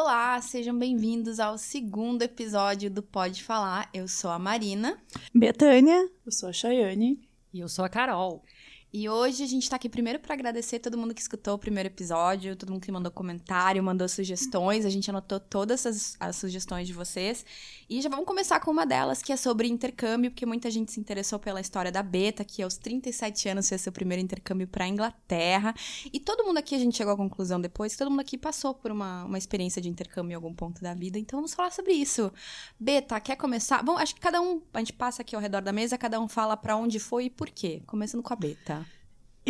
Olá, sejam bem-vindos ao segundo episódio do Pode Falar. Eu sou a Marina. Betânia. Eu sou a Chayane. E eu sou a Carol. E hoje a gente tá aqui primeiro para agradecer todo mundo que escutou o primeiro episódio, todo mundo que mandou comentário, mandou sugestões. A gente anotou todas as, as sugestões de vocês. E já vamos começar com uma delas, que é sobre intercâmbio, porque muita gente se interessou pela história da Beta, que aos 37 anos fez seu primeiro intercâmbio para Inglaterra. E todo mundo aqui, a gente chegou à conclusão depois, que todo mundo aqui passou por uma, uma experiência de intercâmbio em algum ponto da vida. Então vamos falar sobre isso. Beta, quer começar? Bom, acho que cada um, a gente passa aqui ao redor da mesa, cada um fala para onde foi e por quê. Começando com a Beta.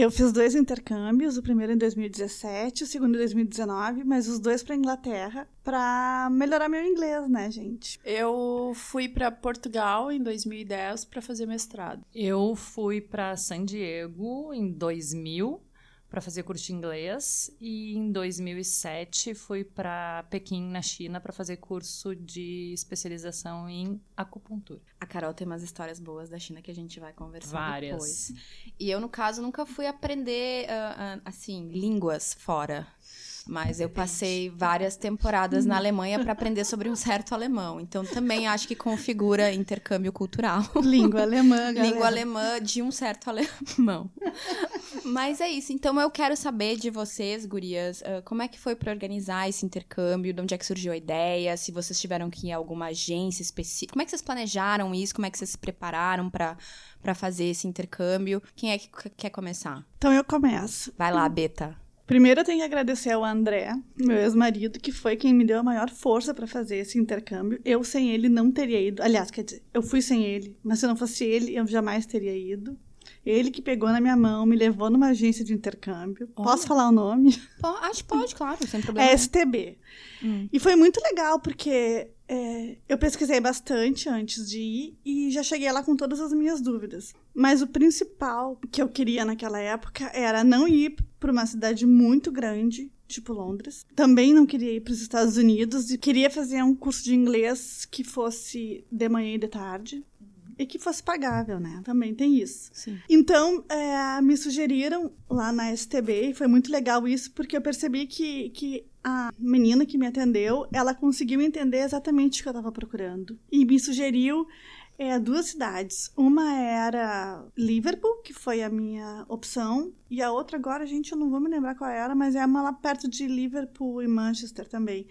Eu fiz dois intercâmbios, o primeiro em 2017, o segundo em 2019, mas os dois para Inglaterra, para melhorar meu inglês, né, gente? Eu fui para Portugal em 2010 para fazer mestrado. Eu fui para San Diego em 2000 para fazer curso de inglês e em 2007 fui para Pequim, na China, para fazer curso de especialização em acupuntura. A Carol tem umas histórias boas da China que a gente vai conversar Várias. depois. E eu, no caso, nunca fui aprender, uh, uh, assim, línguas fora. Mas eu passei várias temporadas na Alemanha para aprender sobre um certo alemão. Então também acho que configura intercâmbio cultural. Língua alemã, galera. Língua alemã de um certo alemão. Mas é isso. Então eu quero saber de vocês, gurias, uh, como é que foi para organizar esse intercâmbio? De onde é que surgiu a ideia? Se vocês tiveram que ir a alguma agência específica? Como é que vocês planejaram isso? Como é que vocês se prepararam para para fazer esse intercâmbio? Quem é que quer começar? Então eu começo. Vai lá, Beta. Primeiro eu tenho que agradecer ao André, meu ex-marido, que foi quem me deu a maior força para fazer esse intercâmbio. Eu sem ele não teria ido. Aliás, quer dizer, eu fui sem ele, mas se não fosse ele, eu jamais teria ido. Ele que pegou na minha mão, me levou numa agência de intercâmbio. Olha. Posso falar o nome? Acho que pode, claro, sem problema. É STB. Hum. E foi muito legal, porque é, eu pesquisei bastante antes de ir e já cheguei lá com todas as minhas dúvidas. Mas o principal que eu queria naquela época era não ir para uma cidade muito grande, tipo Londres. Também não queria ir para os Estados Unidos e queria fazer um curso de inglês que fosse de manhã e de tarde. E que fosse pagável, né? Também tem isso. Sim. Então, é, me sugeriram lá na STB, e foi muito legal isso, porque eu percebi que, que a menina que me atendeu, ela conseguiu entender exatamente o que eu estava procurando. E me sugeriu é, duas cidades. Uma era Liverpool, que foi a minha opção, e a outra agora, gente, eu não vou me lembrar qual era, mas é uma lá perto de Liverpool e Manchester também.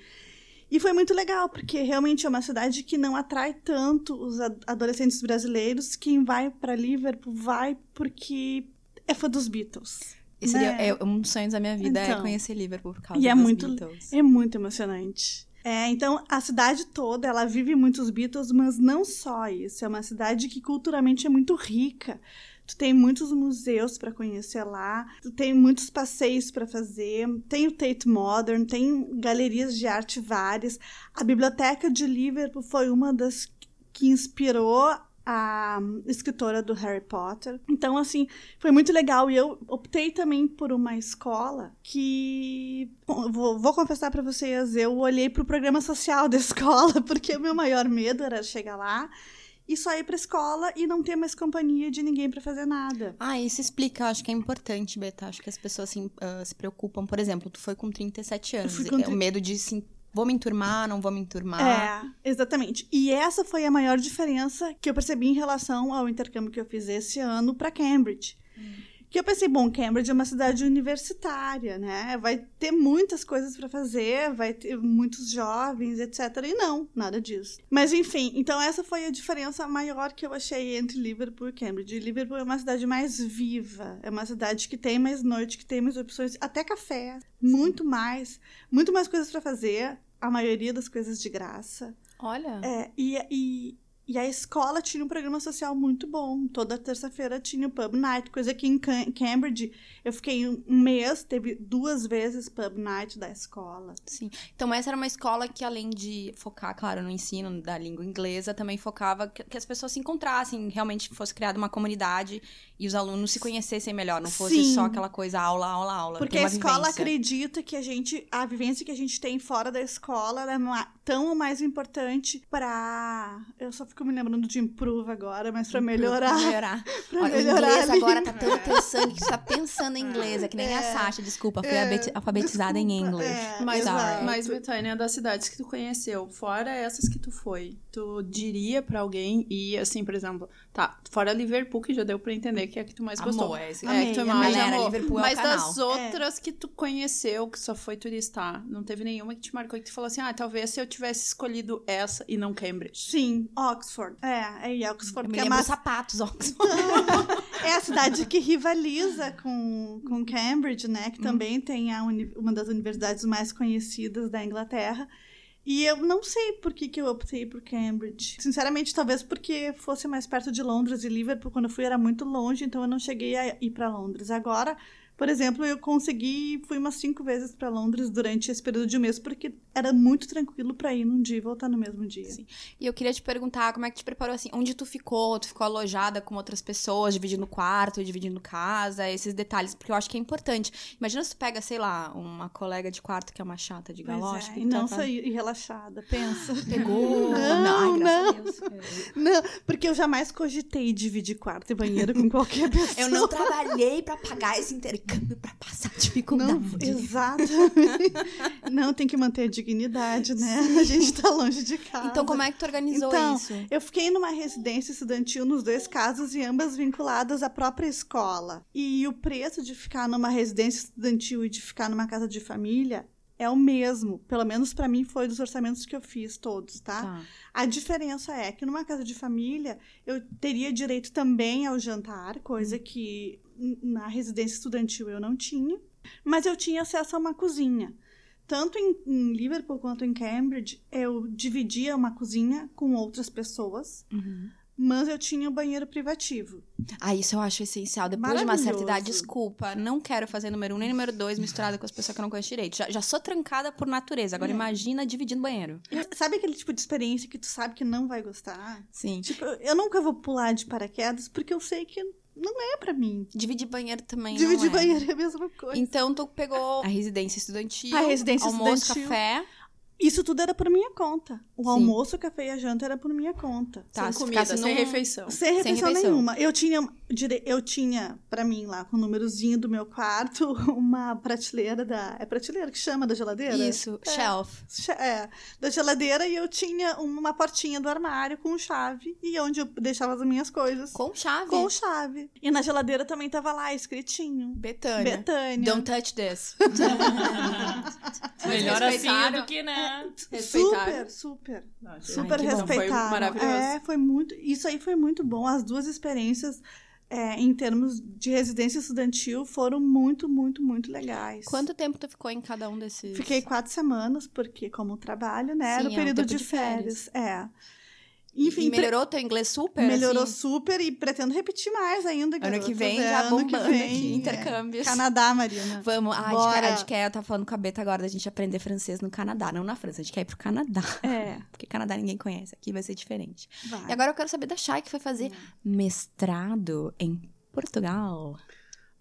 E foi muito legal, porque realmente é uma cidade que não atrai tanto os ad- adolescentes brasileiros. Quem vai para Liverpool vai porque é fã dos Beatles. Esse seria, né? é, um dos sonhos da minha vida é Então. conhecer Liverpool por causa E é dos muito- Beatles. É muito emocionante. É, então a cidade toda, ela vive muitos Beatles, mas não só isso. É uma cidade que culturalmente é muito rica. Tu tem muitos museus para conhecer lá, tu tem muitos passeios para fazer, tem o Tate Modern, tem galerias de arte várias. A biblioteca de Liverpool foi uma das que inspirou a escritora do Harry Potter. Então, assim, foi muito legal. E eu optei também por uma escola que. Bom, vou, vou confessar para vocês, eu olhei para o programa social da escola, porque o meu maior medo era chegar lá e só ir pra escola e não ter mais companhia de ninguém para fazer nada. Ah, isso explica, eu acho que é importante, Beta. Acho que as pessoas assim, ah, se preocupam. Por exemplo, tu foi com 37 anos. fui com É tri- o medo de, assim, vou me enturmar, não vou me enturmar. É, exatamente. E essa foi a maior diferença que eu percebi em relação ao intercâmbio que eu fiz esse ano para Cambridge. Que eu pensei, bom, Cambridge é uma cidade universitária, né? Vai ter muitas coisas para fazer, vai ter muitos jovens, etc. E não, nada disso. Mas enfim, então essa foi a diferença maior que eu achei entre Liverpool e Cambridge. Liverpool é uma cidade mais viva, é uma cidade que tem mais noite, que tem mais opções, até café, muito mais, muito mais coisas para fazer. A maioria das coisas de graça. Olha. É, e, e, e a escola tinha um programa social muito bom. Toda terça-feira tinha o pub night, coisa que em Cam- Cambridge eu fiquei um mês, teve duas vezes pub night da escola. Sim. Então, essa era uma escola que, além de focar, claro, no ensino da língua inglesa, também focava que, as pessoas se encontrassem, realmente fosse criada uma comunidade e os alunos se conhecessem melhor, não fosse Sim. só aquela coisa aula, aula, aula. Porque a escola vivência. acredita que a gente, a vivência que a gente tem fora da escola ela é tão ou mais importante para. Eu só fico me lembrando de improve agora, mas pra melhorar. Pra melhorar. pra Ó, o melhorar inglês a agora tá tão teu sangue que tu tá pensando em inglês. É que nem a Sasha, desculpa. Fui É, abeti- alfabetizada em desculpa, inglês. é, Mas, exato. mas, Betânia, das cidades que tu conheceu, fora essas que tu foi, tu diria pra alguém ir, assim, por exemplo, tá, fora Liverpool, que já deu pra entender que é a que tu mais Amor, gostou. é esse É, que tu mais Galera, amou. Liverpool é o Mas canal. das outras que tu conheceu, que só foi turistar, não teve nenhuma que te marcou e que tu falou assim, ah, talvez se eu tivesse escolhido essa e não Cambridge. Sim, Oxford. É, é Oxford. Eu me que é, uma- sapatos, Oxford. é a cidade que rivaliza com, com Cambridge, né? Que também tem a uni- uma das universidades mais conhecidas da Inglaterra. E eu não sei por que, que eu optei por Cambridge. Sinceramente, talvez porque fosse mais perto de Londres e Liverpool. Quando eu fui era muito longe, então eu não cheguei a ir para Londres. Agora, por exemplo, eu consegui, fui umas cinco vezes para Londres durante esse período de um mês, porque era muito tranquilo para ir num dia e voltar no mesmo dia. Sim. E eu queria te perguntar como é que te preparou assim? Onde tu ficou? Tu ficou alojada com outras pessoas, dividindo quarto, dividindo casa, esses detalhes, porque eu acho que é importante. Imagina se tu pega, sei lá, uma colega de quarto que é uma chata de Pois galocha. é, e não tá- saí relaxada, pensa. Pegou. Não, Ai, graças a Deus. Não, porque eu jamais cogitei dividir quarto e banheiro com qualquer pessoa. Eu não trabalhei pra pagar esse intercâmbio pra passar dificuldade. Não, exatamente. Não, tem que manter a dignidade, né? A gente tá longe de casa. Então, como é que tu organizou Então, isso? Eu fiquei numa residência estudantil nos dois casos e ambas vinculadas à própria escola. E o preço de ficar numa residência estudantil e de ficar numa casa de família é o mesmo. Pelo menos pra mim foi dos orçamentos que eu fiz todos, tá? Tá. A diferença é que numa casa de família eu teria direito também ao jantar, coisa que n- na residência estudantil eu não tinha, mas eu tinha acesso a uma cozinha. Tanto em, em Liverpool quanto em Cambridge, eu dividia uma cozinha com outras pessoas, Uhum. mas eu tinha um banheiro privativo. Ah, isso eu acho essencial. Depois de uma certa idade, desculpa, não quero fazer número um nem número dois misturado com as pessoas que eu não conheço direito. Já, já sou trancada por natureza. Agora É. imagina dividindo banheiro. Sabe aquele tipo de experiência que tu sabe que não vai gostar? Sim. Tipo, eu nunca vou pular de paraquedas porque eu sei que não é pra mim. Dividir banheiro também. não Dividir é. banheiro é a mesma coisa. Então, tu pegou a residência estudantil, A residência almoço, estudantil. café. Isso tudo era por minha conta. O Sim. almoço, o café e a janta era por minha conta. Tá, sem se comida, sem num- refeição. Sem refeição, refeição. nenhuma. Eu tinha, eu tinha, pra mim, lá, com o númerozinho do meu quarto, uma prateleira da. É prateleira que chama da geladeira? Isso, É. shelf. É, da geladeira e eu tinha uma portinha do armário com chave e onde eu deixava as minhas coisas Com chave. com chave. E na geladeira também tava lá escritinho. Betânia. Betânia. Don't touch this. Melhor assim do que, né? Super, super. Ai, Super bom. Foi maravilhoso. É, foi muito. Isso aí foi muito bom. As duas experiências, é, em termos de residência estudantil, foram muito, muito, muito legais. Quanto tempo tu ficou em cada um desses? Fiquei quatro semanas, porque como trabalho, né? Era Sim, o é um período de, de férias. É. Enfim, e melhorou teu inglês super? melhorou assim? super e pretendo repetir mais ainda. Ano que vem É, já ano que bombando vem, aqui, é. intercâmbios. Canadá, Marina. Vamos, ah, a Bora. gente, quer, a gente quer, eu tava falando com a Beta agora da gente aprender francês no Canadá, não na França, a gente quer ir pro Canadá. É, Porque Canadá ninguém conhece, aqui vai ser diferente. vai. E agora eu quero saber da Chay, que foi fazer mestrado em Portugal.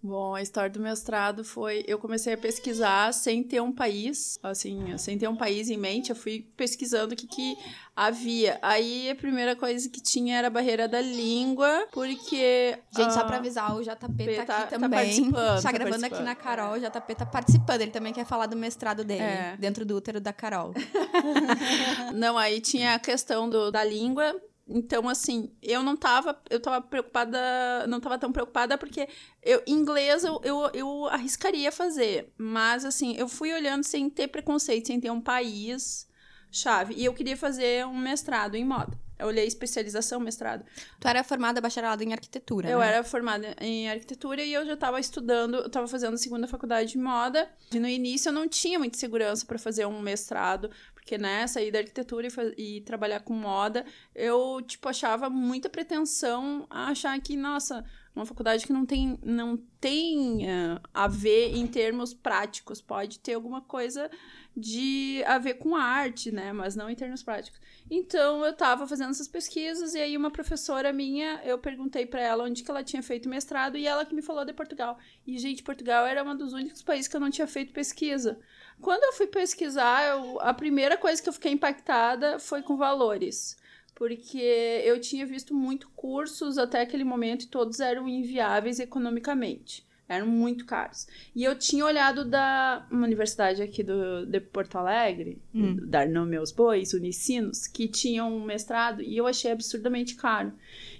Bom, a história do mestrado foi. Eu comecei a pesquisar sem ter um país, assim, sem ter um país em mente. Eu fui pesquisando o que, que havia. Aí a primeira coisa que tinha era a barreira da língua, porque. Gente, só ah, pra avisar, o JP tá, tá- aqui tá também. participando, Tá tá gravando aqui participando. na Carol, o JP tá participando. Ele também quer falar do mestrado dele, É. dentro do útero da Carol. Não, aí tinha a questão do, da língua. Então, assim, eu não tava, eu tava preocupada, não tava tão preocupada porque eu, inglês eu, eu, eu arriscaria fazer, mas assim, eu fui olhando sem ter preconceito, sem ter um país chave, e eu queria fazer um mestrado em moda. Eu olhei especialização, mestrado. Tu era formada bacharelado em arquitetura, Eu né? era formada em arquitetura e eu já estava estudando, eu estava fazendo a segunda faculdade de moda. E no início eu não tinha muita segurança para fazer um mestrado, porque né, sair da arquitetura e, e trabalhar com moda, eu tipo achava muita pretensão a achar que, nossa, uma faculdade que não tem não tem eh, a ver em termos práticos, pode ter alguma coisa de a ver com arte, né, mas não em termos práticos. Então eu tava fazendo essas pesquisas e aí uma professora minha, eu perguntei pra ela onde que ela tinha feito mestrado e ela que me falou de Portugal. E gente, Portugal era um dos únicos países que eu não tinha feito pesquisa. Quando eu fui pesquisar, eu- a primeira coisa que eu fiquei impactada foi com valores. porque eu tinha visto muito cursos até aquele momento e todos eram inviáveis economicamente. Eram muito caros. E eu tinha olhado da uma universidade aqui do, de Porto Alegre, Hum. dar nome aos bois, Unicinos, que tinha um mestrado e eu achei absurdamente caro.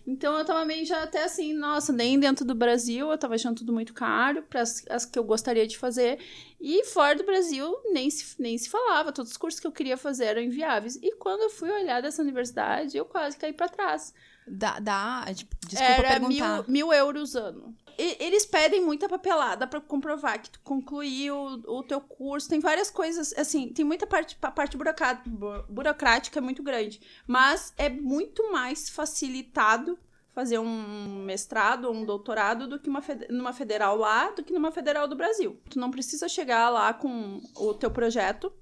Então eu tava meio já até assim, nossa, nem dentro do Brasil eu tava achando tudo muito caro para as, as que eu gostaria de fazer. E fora do Brasil nem se, nem se falava, todos os cursos que eu queria fazer eram inviáveis. E quando eu fui olhar dessa universidade, eu quase caí para trás. Dá, dá tipo, desculpa Era mil, perguntar. mil euros ano. E- eles pedem muita papelada pra comprovar que tu concluiu o teu curso. Tem várias coisas, assim, tem muita parte, parte burocrá- bu- burocrática é muito grande. Mas é muito mais facilitado fazer um mestrado ou um doutorado do que uma numa federal lá, do que numa federal do Brasil. Tu não precisa chegar lá com o teu projeto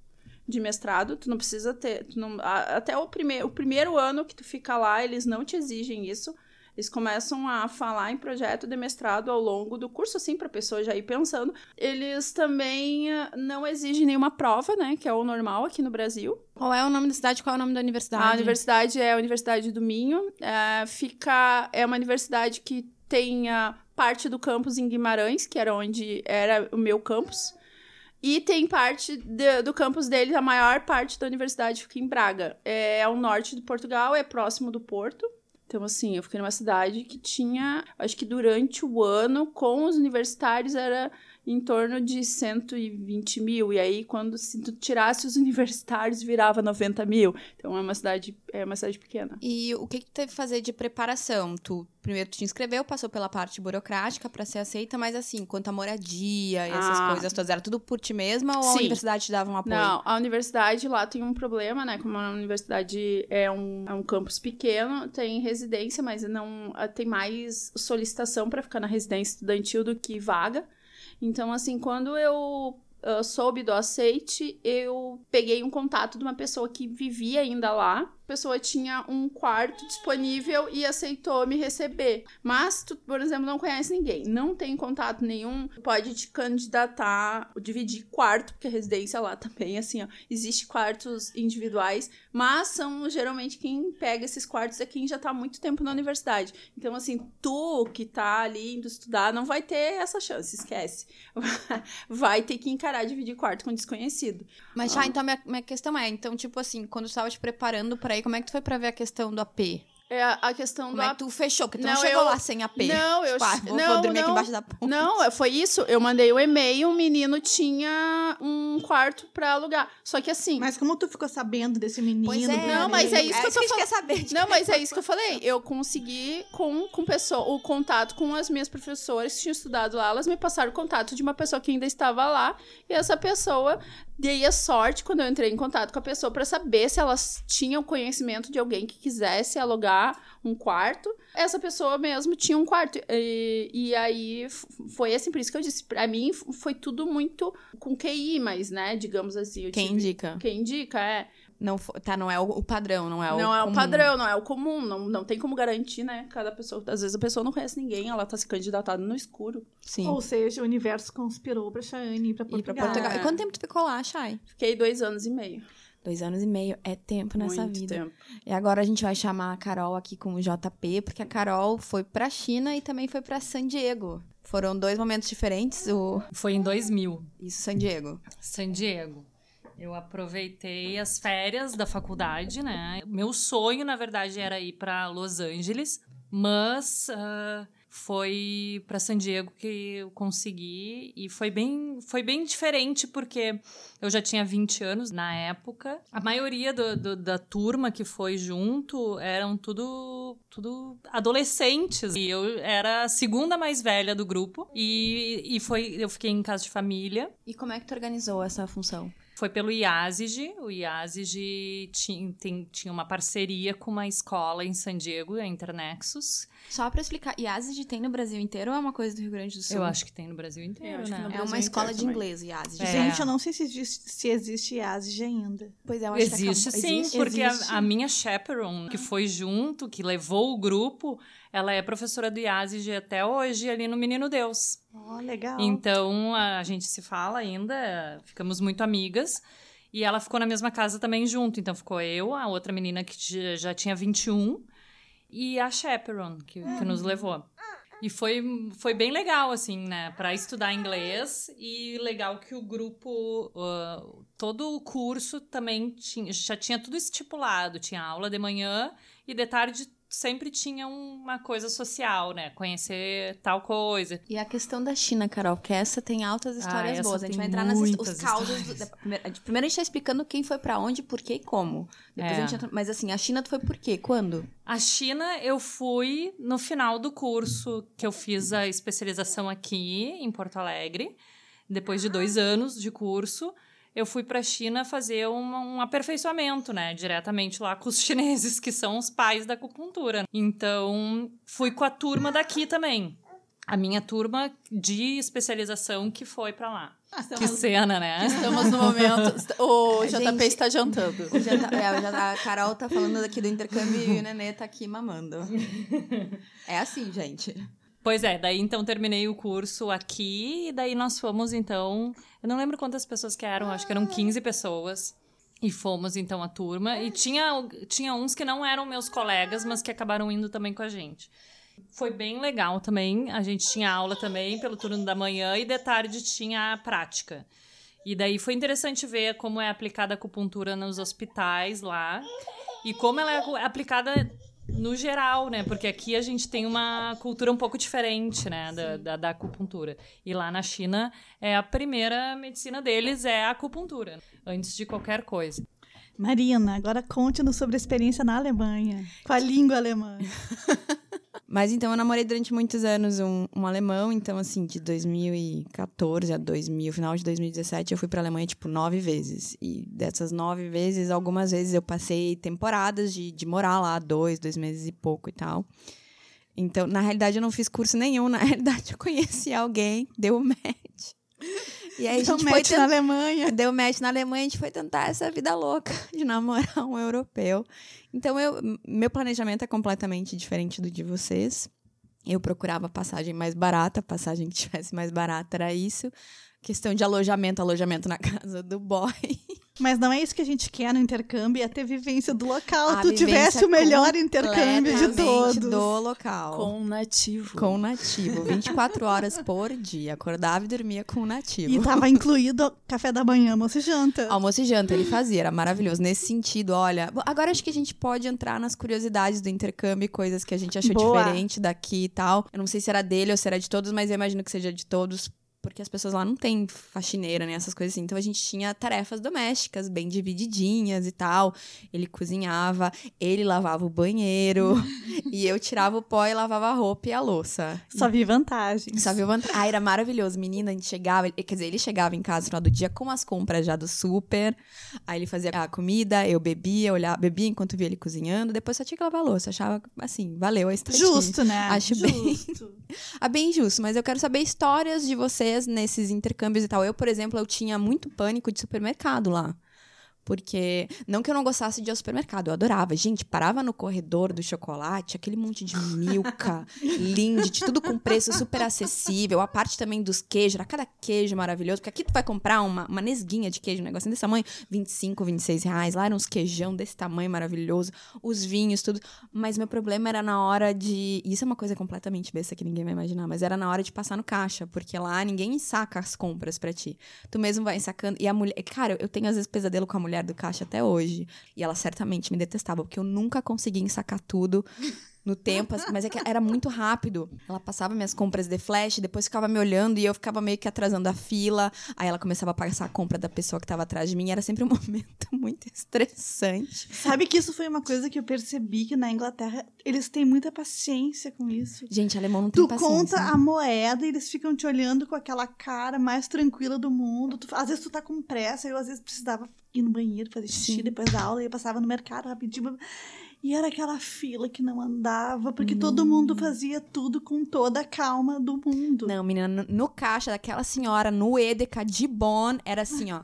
de mestrado, tu não precisa ter, não- até o, prime, o primeiro ano que tu fica lá, eles não te exigem isso. Eles começam a falar em projeto de mestrado ao longo do curso, assim, para a pessoa já ir pensando. Eles também ah, não exigem nenhuma prova, né? Que é o normal aqui no Brasil. Qual é o nome da cidade? Qual é o nome da universidade? A universidade é a Universidade do Minho. É, fica, é uma universidade que tem a parte do campus em Guimarães, que era onde era o meu campus. E tem parte de- do campus dele, a maior parte da universidade fica em Braga. É ao norte de Portugal, é próximo do Porto. Então, assim, eu fiquei numa cidade que tinha, acho que durante o ano, com os universitários, era em torno de 120 mil. E aí, quando se tu tirasse os universitários, virava 90 mil. Então, é uma cidade, é uma cidade pequena. E o que que tu teve que fazer de preparação? Tu primeiro tu te inscreveu, passou pela parte burocrática pra ser aceita, mas assim, quanto à moradia e essas Ah. coisas todas, era tudo por ti mesma ou a Sim. universidade te dava um apoio? Não, a universidade lá tem um problema, né? Como a universidade é um, é um campus pequeno, tem residência, mas não tem mais solicitação para ficar na residência estudantil do que vaga. Então, assim, quando eu ah, soube do aceite, eu peguei um contato de uma pessoa que vivia ainda lá. Pessoa tinha um quarto disponível e aceitou me receber. Mas tu, por exemplo, não conhece ninguém, não tem contato nenhum, pode te candidatar, dividir quarto, porque a residência lá também, assim, ó, existe quartos individuais, mas são geralmente quem pega esses quartos é quem já tá há muito tempo na universidade. Então, assim, tu que tá ali indo estudar, não vai ter essa chance, esquece. Vai ter que encarar dividir quarto com desconhecido. Mas já, então minha, minha questão é, então, tipo assim, quando tu tava te preparando pra ir, como é que tu foi pra ver a questão do AP? É a questão Como do é que tu fechou? Porque tu não, Não, chegou eu- lá sem AP. Não, eu Tipo, ah, vou, não, vou dormir aqui não. embaixo da ponte. Não, é, foi isso. Eu mandei o e-mail, o menino tinha um quarto pra alugar. Só que assim. Mas como tu ficou sabendo desse menino? Pois é, Não, mas é isso que eu tô quer saber. Não, que- mas é isso que eu falei. Eu consegui com, com pessoa, o contato com as minhas professoras que tinham estudado lá. Elas me passaram o contato de uma pessoa que ainda estava lá. E essa pessoa dei a sorte quando eu entrei em contato com a pessoa para saber se elas tinham conhecimento de alguém que quisesse alugar um quarto. Essa pessoa mesmo tinha um quarto. E, e aí foi assim, por isso que eu disse, pra mim foi tudo muito com QI, mas, né, digamos assim. eu Quem tive- indica? Quem indica, é. Não, tá, não é o, padrão, não é o Não é o padrão, não é o comum. Não, não tem como garantir, né? Cada pessoa. Às vezes a pessoa não conhece ninguém, ela tá se candidatando no escuro. Sim. Ou seja, o universo conspirou pra Chayane ir pra Ir Portugal. pra Portugal. É. E quanto tempo tu ficou lá, Chay? Fiquei dois anos e meio. Dois anos e meio. É tempo nessa Muito vida. tempo. E agora a gente vai chamar a Carol aqui com o JP, porque a Carol foi pra China e também foi pra San Diego. Foram dois momentos diferentes, o... Foi em 2000, Isso, San Diego. San Diego. Eu aproveitei as férias da faculdade, né? Meu sonho, na verdade, era ir para Los Angeles, mas ah, foi para San Diego que eu consegui e foi bem, foi bem diferente porque eu já tinha 20 anos na época. A maioria do- do- da turma que foi junto eram tudo, tudo adolescentes e eu era a segunda mais velha do grupo e, e foi, eu fiquei em casa de família. E como é que tu organizou essa função? Foi pelo IASIG. O IASIG tinha, tem- tinha uma parceria com uma escola em San Diego, a Internexus. Só pra explicar, IASIG tem no Brasil inteiro ou é uma coisa do Rio Grande do Sul? Eu acho que tem no Brasil inteiro, né? no É Brasil uma escola de também. inglês, IASIG. É. Gente, eu não sei se existe, se existe IASG ainda. Pois é, eu acho Existe que acabou- sim, Existe? porque Existe. A, a minha chaperone, que foi junto, que levou o grupo, ela é professora do IASIG até hoje, ali no Menino Deus. Ó, legal. Então, a gente se fala ainda, ficamos muito amigas. E ela ficou na mesma casa também junto. Então ficou eu, a outra menina que já tinha 21 e a chaperone que, que nos levou. E foi, foi bem legal, assim, né? Para estudar inglês. E legal que o grupo, uh, todo o curso também tinha, já tinha tudo estipulado. Tinha aula de manhã e de tarde sempre tinha uma coisa social, né? Conhecer tal coisa. E a questão da China, Carol, que essa tem altas histórias ah, boas. A gente vai entrar nas os causos. Do, primeiro a gente tá explicando quem foi para onde, por quê e como. Depois é. a gente entra, mas assim, a China tu foi por quê? Quando? A China eu fui no final do curso que eu fiz a especialização aqui em Porto Alegre, depois de dois anos de curso eu fui para a China fazer um, um, aperfeiçoamento, né, diretamente lá com os chineses, que são os pais da acupuntura. Então, fui com a turma daqui também. A minha turma de especialização que foi para lá. Ah, estamos, que cena, né? Estamos no momento. O JP gente, está jantando. O janta, é, a Carol tá falando aqui do intercâmbio e o Nenê tá aqui mamando. É assim, gente. Pois é, daí então terminei o curso aqui e daí nós fomos então, eu não lembro quantas pessoas que eram, acho que eram 15 pessoas. E fomos então a turma e tinha tinha uns que não eram meus colegas, mas que acabaram indo também com a gente. Foi bem legal também. A gente tinha aula também pelo turno da manhã e de tarde tinha a prática. E daí foi interessante ver como é aplicada a acupuntura nos hospitais lá e como ela é aplicada no geral, né? Porque aqui a gente tem uma cultura um pouco diferente, né? Da, da, da, acupuntura. E lá na China, é a primeira medicina deles é a acupuntura, antes de qualquer coisa. Marina, agora conte-nos sobre a experiência na Alemanha, com a língua alemã. Mas então eu namorei durante muitos anos um, um alemão, então assim, de 2014 a 2000, final de 2017, eu fui para Alemanha tipo nove vezes. E dessas nove vezes, algumas vezes eu passei temporadas de, de morar lá, dois, dois meses e pouco e tal. Então, na realidade, eu não fiz curso nenhum, na realidade, eu conheci alguém, deu match. E aí a gente deu foi na Alemanha. Deu match na Alemanha, a gente foi tentar essa vida louca de namorar um europeu. Então, eu, meu planejamento é completamente diferente do de vocês. Eu procurava passagem mais barata, passagem que tivesse mais barata era isso. Questão de alojamento, alojamento na casa do boy. Mas não é isso que a gente quer no intercâmbio, é ter vivência do local. A tu tivesse o melhor intercâmbio de todos. do local. Com um nativo. Com um nativo. 24 horas por dia. Acordava e dormia com um nativo. E tava incluído café da manhã, almoço e janta. Almoço e janta, ele fazia, era maravilhoso. Nesse sentido, olha. Agora acho que a gente pode entrar nas curiosidades do intercâmbio, coisas que a gente achou Boa. diferente daqui e tal. Eu não sei se era dele ou se era de todos, mas eu imagino que seja de todos porque as pessoas lá não têm faxineira, né? Essas coisas assim. Então a gente tinha tarefas domésticas bem divididinhas e tal. Ele cozinhava, ele lavava o banheiro e eu tirava o pó e lavava a roupa e a louça. Só vi vantagens. Só vi vantagens. Ah, era maravilhoso. Menina, a gente chegava, quer dizer, ele chegava em casa no final do dia com as compras já do super. Aí ele fazia a comida, eu bebia, olhava, bebia enquanto via ele cozinhando. Depois só tinha que lavar a louça. Achava assim, valeu a estadia. Justo, né? Acho justo. bem. ah, bem justo. Mas eu quero saber histórias de nesses intercâmbios e tal. Eu, por exemplo, eu tinha muito pânico de supermercado lá. Porque, não que eu não gostasse de ir ao supermercado, eu adorava. Gente, parava no corredor do chocolate, aquele monte de milka, Lindt, tudo com preço super acessível. A parte também dos queijos, era cada queijo maravilhoso. Porque aqui tu vai comprar uma, uma nesguinha de queijo, um negocinho desse tamanho, 25, 26 reais. Lá eram uns queijão desse tamanho maravilhoso, os vinhos, tudo. Mas meu problema era na hora de. Isso é uma coisa completamente besta que ninguém vai imaginar, mas era na hora de passar no caixa, porque lá ninguém saca as compras para ti. Tu mesmo vai sacando. E a mulher. Cara, eu tenho às vezes pesadelo com a mulher mulher do caixa até hoje. E ela certamente me detestava, porque eu nunca conseguia sacar tudo no tempo, assim, mas é que era muito rápido. Ela passava minhas compras de flash, depois ficava me olhando e eu ficava meio que atrasando a fila. Aí ela começava a passar a compra da pessoa que estava atrás de mim. Era sempre um momento muito estressante. Sabe que isso foi uma coisa que eu percebi que na Inglaterra eles têm muita paciência com isso. Gente, alemão não tem tu paciência. Tu conta a moeda e eles ficam te olhando com aquela cara mais tranquila do mundo. Tu, às vezes tu tá com pressa, eu às vezes precisava ir no banheiro fazer xixi Sim. depois da aula e eu passava no mercado rapidinho. E era aquela fila que não andava, porque hum. todo mundo fazia tudo com toda a calma do mundo. Não, menina, no, caixa daquela senhora, no Edeka de Bonn, era assim, ó.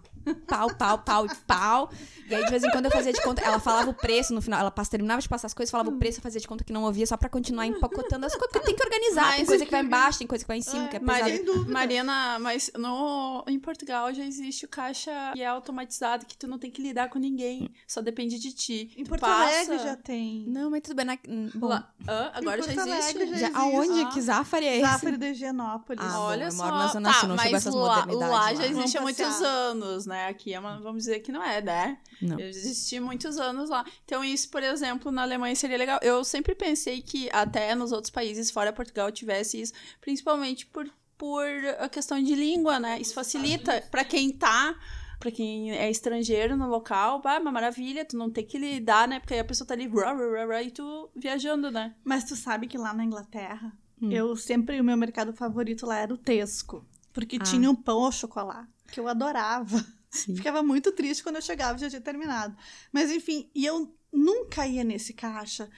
Pau, pau, pau e pau. E aí, de vez em quando, eu fazia de conta. Ela falava o preço no final. Ela terminava de passar as coisas, falava o preço, eu fazia de conta que não ouvia, só pra continuar empacotando as coisas. Porque tem que organizar. tem Mas- coisa que vai embaixo, tem coisa que vai em cima, que é pesado. Mariana, mas no, em Portugal já existe o caixa que é automatizado, que tu não tem que lidar com ninguém. Só depende de ti. Em Tu Porto passa- Alegre já tem. Não, mas tudo bem. Na... Bom, Lá- Hã? agora já existe. Já, existe. aonde? Ah. Que Zafari é esse? Zafari de Higienópolis. Ah, bom, Olha eu só, moro na Zona tá, Sul, não chegou mas essas lá, modernidades lá já existe há muitos anos, né? Aqui é uma, vamos dizer que não é, né? Não. Existe muitos anos lá. Então, isso, por exemplo, na Alemanha seria legal. Eu sempre pensei que até nos outros países fora Portugal tivesse isso, principalmente por, por a questão de língua, né? Isso facilita para quem tá. Pra quem é estrangeiro no local, bah, é uma maravilha, tu não tem que lidar, né? Porque aí a pessoa tá ali, rá, rá, rá, rá, e tu viajando, né? Mas tu sabe que lá na Inglaterra, Hum. eu sempre, o meu mercado favorito lá era o Tesco. Porque Ah. tinha um pão ao chocolate, que eu adorava. Sim. Ficava muito triste quando eu chegava e já tinha terminado. Mas enfim, e eu nunca ia nesse caixa.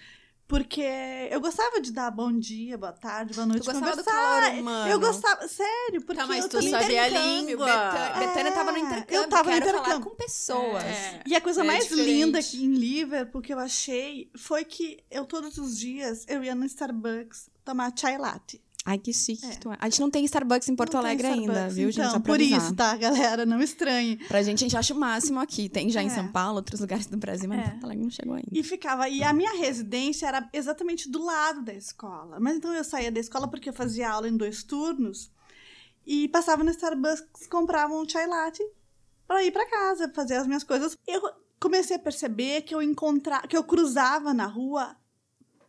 Porque eu gostava de dar bom dia, boa tarde, boa noite, Tu gostava do conversar. calor humano. Eu gostava, sério, porque Tá, mas eu tu também sabia a Intercâmbio, língua. Betânia, Betânia tava no É, intercâmbio. eu tava no intercâmbio. com pessoas. É. E a coisa É mais diferente. linda aqui em Liverpool que eu achei foi que eu todos os dias eu ia no Starbucks tomar chai latte. Ai, que chique É. que tu é. A gente não tem Starbucks em Porto Não Alegre ainda, viu, gente? Então, Só pra por isso, tá, galera? Não estranhe. Pra gente, a gente acha o máximo aqui. Tem já em É. São Paulo, outros lugares do Brasil, mas É. Porto Alegre não chegou ainda. E ficava. E a minha residência era exatamente do lado da escola. Mas então eu saía da escola porque eu fazia aula em dois turnos e passava no Starbucks, comprava um chai latte pra ir pra casa, fazer as minhas coisas. Eu comecei a perceber que eu encontrava, que eu cruzava na rua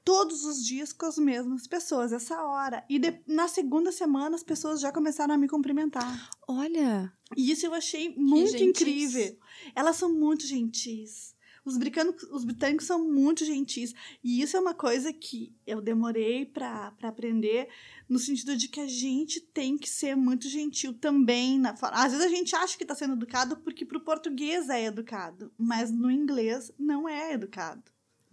todos os dias com as mesmas pessoas, essa hora. E de- na segunda semana as pessoas já começaram a me cumprimentar. Olha, E isso eu achei muito incrível. Elas são muito gentis. Os britânicos, os britânicos são muito gentis. E isso é uma coisa que eu demorei para aprender, no sentido de que a gente tem que ser muito gentil também. Na, às vezes a gente acha que está sendo educado porque para o português é educado, mas no inglês não é educado.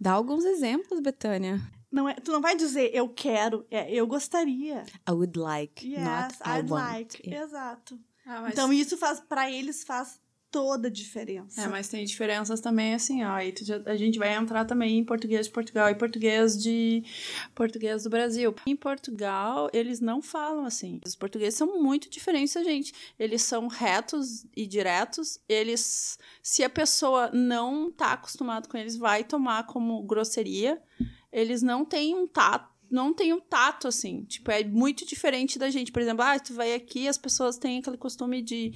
Dá alguns exemplos, Betânia. Não é, tu não vai dizer eu quero, é eu gostaria. I would like, Yes, not I I'd want. like. Yeah. Exato. Ah, mas- Então isso faz para eles faz toda a diferença. É, mas tem diferenças também, assim, ó. Aí já- a gente vai entrar também em português de Portugal e português de português do Brasil. Em Portugal, eles não falam assim. Os portugueses são muito diferentes da gente. Eles são retos e diretos. Eles, se a pessoa não tá acostumado com eles, vai tomar como grosseria. Eles não têm um tato não tem um tato, assim. Tipo, é muito diferente da gente. Por exemplo, ah, tu vai aqui, as pessoas têm aquele costume de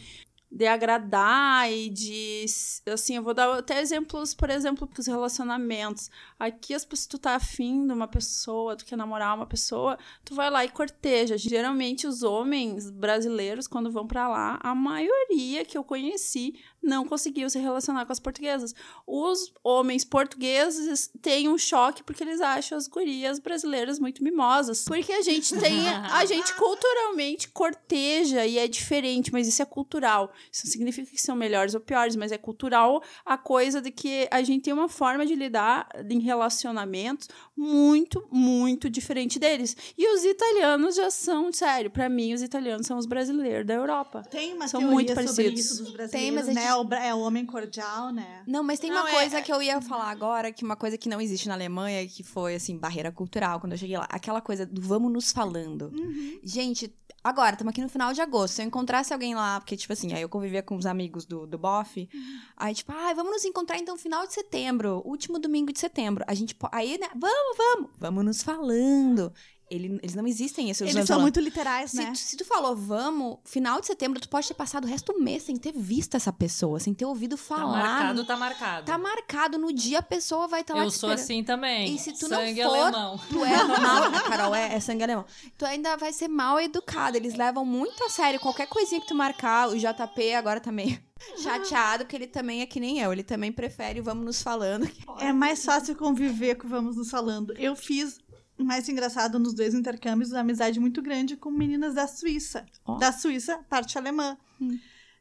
de agradar e de assim, eu vou dar até exemplos, por exemplo, pros relacionamentos. Aqui as pessoas tu tá afim de uma pessoa, tu quer namorar uma pessoa, tu vai lá e corteja. Geralmente os homens brasileiros quando vão para lá, a maioria que eu conheci não conseguiu se relacionar com as portuguesas. Os homens portugueses têm um choque porque eles acham as gurias brasileiras muito mimosas. Porque a gente tem, a gente culturalmente corteja e é diferente, mas isso é cultural. Isso não significa que são melhores ou piores, mas é cultural a coisa de que a gente tem uma forma de lidar em relacionamentos muito, muito diferente deles. E os italianos já são, sério, para mim os italianos são os brasileiros da Europa. Tem uma São teoria muito sobre parecidos. isso dos brasileiros, Tem, mas a né? Gente- O É o homem cordial, né? Não, mas tem Não, uma é- coisa que eu ia falar agora, que uma coisa que não existe na Alemanha, que foi, assim, barreira cultural, quando eu cheguei lá. Aquela coisa do vamos nos falando. Uhum. Gente, agora, estamos aqui no final de agosto. Se eu encontrasse alguém lá, porque, tipo assim, aí eu convivia com os amigos do, do BOF, aí, tipo, ai, vamos nos encontrar então final de setembro, último domingo de setembro. A gente, aí, né, vamos, vamos, vamos nos falando. Ele- eles não existem esses Eles são falando. muito literais, Se, né? tu, se tu falou vamos, final de setembro, tu pode ter passado o resto do mês sem ter visto essa pessoa, sem ter ouvido Tá falar. marcado, tá marcado. Tá marcado. No dia a pessoa vai estar lá Eu sou esperando. assim também. E se tu Sangue não for, alemão. tu é mal. A Carol é, é sangue alemão. Tu ainda vai ser mal educado. Eles levam muito a sério qualquer coisinha que tu marcar. O JP agora tá meio chateado, porque ele também é que nem eu. Ele também prefere o vamos nos falando. É mais fácil conviver com Vamos Nos Falando. Eu fiz, o mais engraçado, nos dois intercâmbios, uma amizade muito grande com meninas da Suíça. Ó. Da Suíça, parte alemã.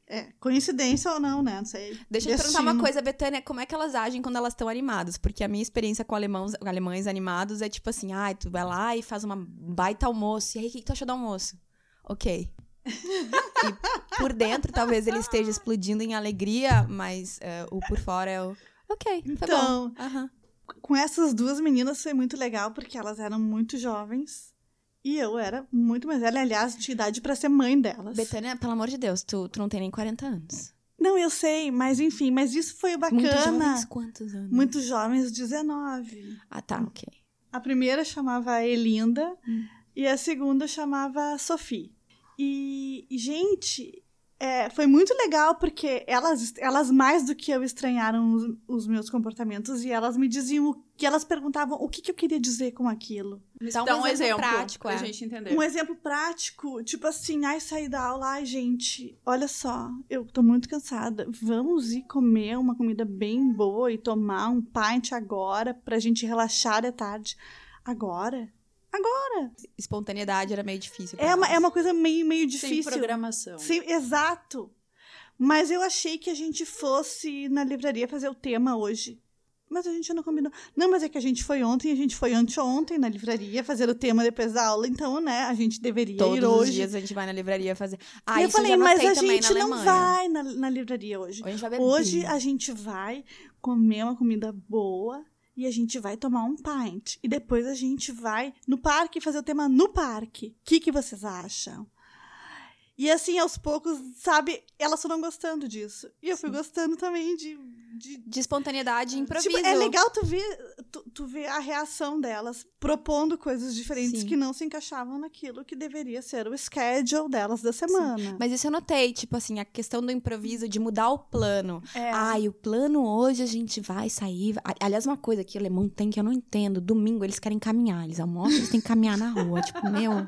É, coincidência ou não, né? Não sei. Deixa eu te perguntar uma Destino. coisa, Betânia. Como é que elas agem quando elas estão animadas? Porque a minha experiência com alemãos, alemães animados é tipo assim: ai, tu vai lá e faz uma baita almoço. E aí, o que, que tu achou do almoço? Ok. e por dentro, talvez ele esteja explodindo em alegria, mas eh, o por fora é o. Ok, foi Então, bom. Com essas duas meninas foi muito legal, porque elas eram muito jovens. E eu era muito mais velha. Aliás, tinha idade pra ser mãe delas. Betânia, pelo amor de Deus, tu, tu não tem nem 40 anos. Não, eu sei, mas enfim, mas isso foi Muito bacana. jovens, quantos anos? Muito jovens, 19. Ah, tá, ok. A primeira chamava Elinda Hum. e a segunda chamava Sophie. E, gente, é, foi muito legal porque elas, elas mais do que eu estranharam os, os meus comportamentos e elas me diziam que elas perguntavam o que, que eu queria dizer com aquilo. Dá um Dá um exemplo exemplo prático, pra é. gente entender. Um exemplo prático, tipo assim, ai, saí da aula, ai, gente, olha só, eu tô muito cansada. Vamos ir comer uma comida bem boa e tomar um pint agora pra gente relaxar de tarde. Agora? Agora. Espontaneidade era meio difícil. É uma, é uma coisa meio, meio Sem difícil. programação. Sim, exato. Mas eu achei que a gente fosse na livraria fazer o tema hoje. Mas a gente não combinou. Não, mas é que a gente foi ontem, a gente foi anteontem na livraria fazer o tema depois da aula. Então, né, a gente deveria Todos ir os hoje. dias a gente vai na livraria fazer. Ah, e eu falei, já mas a gente não Alemanha. vai na, na livraria hoje. Hoje a gente vai beber. Hoje a gente vai comer uma comida boa e a gente vai tomar um pint. E depois a gente vai no parque fazer o tema no parque. O que, que vocês acham? E assim, aos poucos, sabe, elas foram gostando disso. E eu fui gostando também de. De De espontaneidade e improviso. Tipo, é legal tu ver, tu, tu ver a reação delas propondo coisas diferentes Sim. que não se encaixavam naquilo que deveria ser o schedule delas da semana. Mas isso eu notei, tipo assim, a questão do improviso, de mudar o plano. É. Ai, o plano hoje a gente vai sair. Aliás, uma coisa que o alemão tem que eu não entendo. Domingo eles querem caminhar. Eles almoçam, eles têm que caminhar na rua. tipo, meu,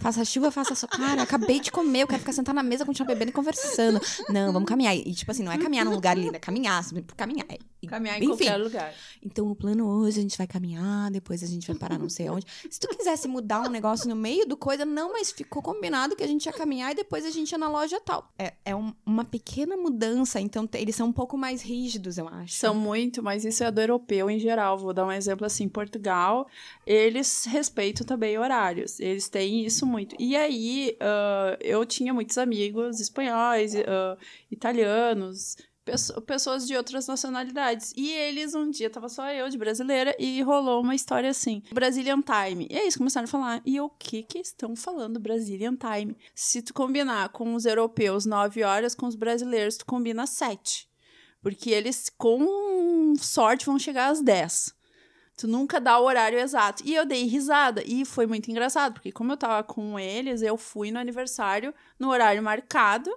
faça chuva, faça sol. Cara, acabei de comer, eu quero ficar sentada na mesa, continuar bebendo e conversando. Não, vamos caminhar. E, tipo assim, não é caminhar num lugar lindo, é caminhar, por caminhar. Caminhar em Enfim. qualquer lugar. Então, o plano hoje a gente vai caminhar, depois a gente vai parar não sei onde. Se tu quisesse mudar um negócio no meio do coisa, não, mas ficou combinado que a gente ia caminhar e depois a gente ia na loja tal. É, é um- uma pequena mudança, então eles são um pouco mais rígidos, eu acho. São muito, mas isso é do europeu em geral. Vou dar um exemplo assim: Portugal, eles respeitam também horários. Eles têm isso muito. E aí, ah, eu tinha muitos amigos espanhóis, ah, italianos. Pesso- Pessoas de outras nacionalidades. E eles, um dia, tava só eu de brasileira e rolou uma história assim: Brazilian Time. E é isso, começaram a falar. E o que que estão falando Brazilian Time? Se tu combinar com os europeus 9 horas, com os brasileiros, tu combina 7. Porque eles, com sorte, vão chegar às 10. Tu nunca dá o horário exato. E eu dei risada. E foi muito engraçado, porque como eu tava com eles, eu fui no aniversário no horário marcado.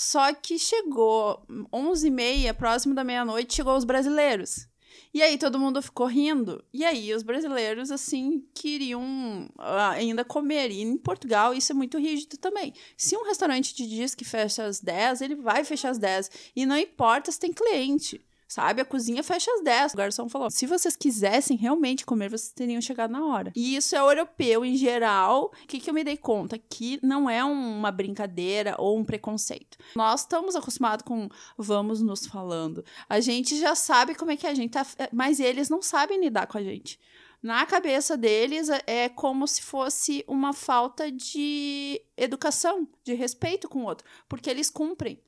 Só que chegou 11h30, próximo da meia-noite, chegou os brasileiros. E aí todo mundo ficou rindo. E aí os brasileiros, assim, queriam ah, ainda comer. E em Portugal isso é muito rígido também. Se um restaurante te diz que fecha às 10, ele vai fechar às 10. E não importa se tem cliente. Sabe, a cozinha fecha às 10. O garçom falou: se vocês quisessem realmente comer, vocês teriam chegado na hora. E isso é europeu em geral. O que, que eu me dei conta? Que não é uma brincadeira ou um preconceito. Nós estamos acostumados com vamos nos falando. A gente já sabe como é que a gente tá, mas eles não sabem lidar com a gente. Na cabeça deles é- é como se fosse uma falta de educação, de respeito com o outro, porque eles cumprem.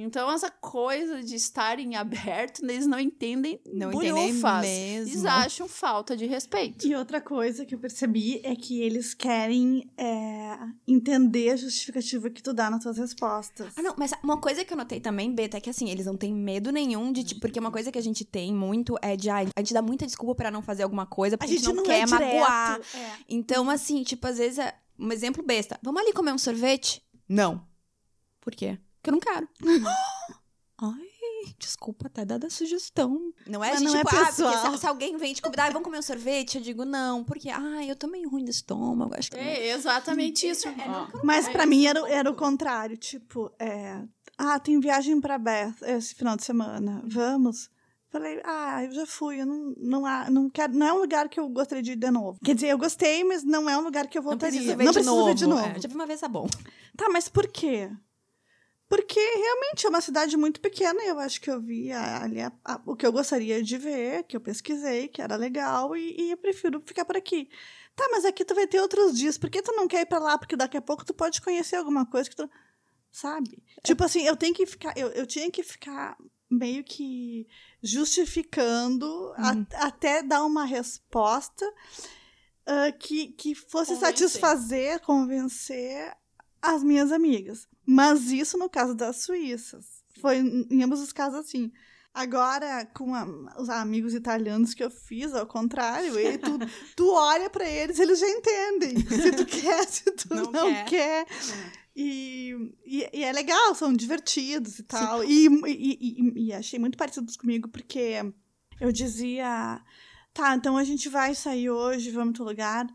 Então, essa coisa de estarem aberto, eles não entendem Não entendem bolhufas. mesmo. Eles acham falta de respeito. E outra coisa que eu percebi é que eles querem é, entender a justificativa que tu dá nas tuas respostas. Ah, não, mas uma coisa que eu notei também, Beta, é que assim, eles não têm medo nenhum de. tipo, Porque uma coisa que a gente tem muito é de. ah, a gente dá muita desculpa pra não fazer alguma coisa, a porque gente não, quer é magoar. É. Então, assim, tipo, às vezes é um exemplo besta. Vamos ali comer um sorvete? Não. Por quê? Porque eu não quero. Ai, desculpa até dar da sugestão. Não é, Mas gente, não é tipo, ah, pessoal. porque se, se alguém vem te convidar, "Ai, vamos comer um sorvete? Eu digo, não, porque, ai, eu tô meio ruim do estômago, acho que... É exatamente isso. Mas é pra isso. mim era, era o contrário, tipo, é, ah, tem viagem pra Beth esse final de semana, vamos? Falei, ah, eu já fui, eu não, não, há- não quero, não é um lugar que eu gostaria de ir de novo. Quer dizer, eu gostei, mas não é um lugar que eu Não voltaria. precisa ver, não de, preciso novo. ver de novo. É, já vi uma vez, tá bom. Tá, mas por quê? Porque realmente é uma cidade muito pequena e eu acho que eu vi ali a, a, o que eu gostaria de ver, que eu pesquisei, que era legal, e, e, eu prefiro ficar por aqui. Tá, mas aqui tu vai ter outros dias, por que tu não quer ir pra lá? Porque daqui a pouco tu pode conhecer alguma coisa que tu. Sabe? É. Tipo assim, eu tenho que ficar. Eu, eu tinha que ficar meio que justificando uhum. a, até dar uma resposta uh, que, que fosse convencer. satisfazer, convencer as minhas amigas. Mas isso no caso das suíças. Foi em ambos os casos assim. Agora, com a, os amigos italianos que eu fiz, ao contrário, ele, tu, tu olha para eles, eles já entendem. Se tu quer, se tu não, não quer. quer. É. E, e, e, é legal, são divertidos e tal. E, e, e, achei muito parecidos comigo, porque eu dizia, tá, então a gente vai sair hoje, vamos para lugar.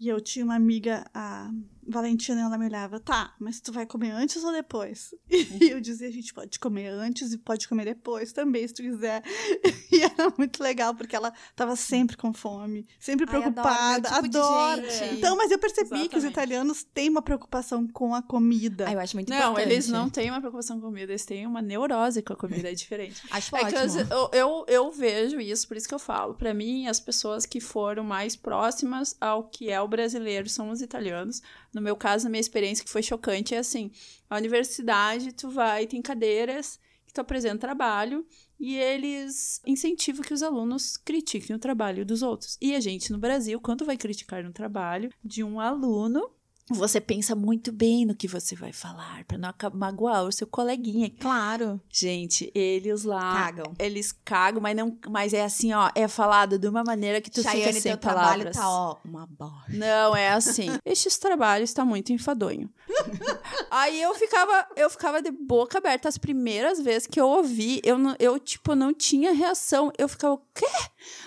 E eu tinha uma amiga, a Valentina, ela me olhava, tá, mas tu vai comer antes ou depois? E eu dizia, a gente pode comer antes e pode comer depois também, se tu quiser. E era muito legal, porque ela tava sempre com fome, sempre preocupada, Ai, adoro. Tipo então, mas eu percebi Exatamente. que os italianos têm uma preocupação com a comida. Ai, eu acho muito não, importante. Não, eles não têm uma preocupação com a comida, eles têm uma neurose com a comida, é diferente. acho é ótimo. Eu, eu, eu vejo isso, por isso que eu falo. Para mim, as pessoas que foram mais próximas ao que é o brasileiro são os italianos. No meu caso, na minha experiência, que foi chocante, é assim: a universidade, tu vai, tem cadeiras que tu apresenta trabalho e eles incentivam que os alunos critiquem o trabalho dos outros. E a gente no Brasil, quando vai criticar um trabalho de um aluno, você pensa muito bem no que você vai falar, para não magoar o seu coleguinha. Claro. Gente, eles lá. Cagam. Eles cagam, mas não. Mas é assim, ó. É falado de uma maneira que tu Chayane, fica sem teu palavras. trabalho tá, ó, uma bosta. Não, é assim. Estes trabalhos está muito enfadonho. Aí eu ficava, eu ficava de boca aberta. As primeiras vezes que eu ouvi, eu, eu tipo, não tinha reação. Eu ficava, o quê?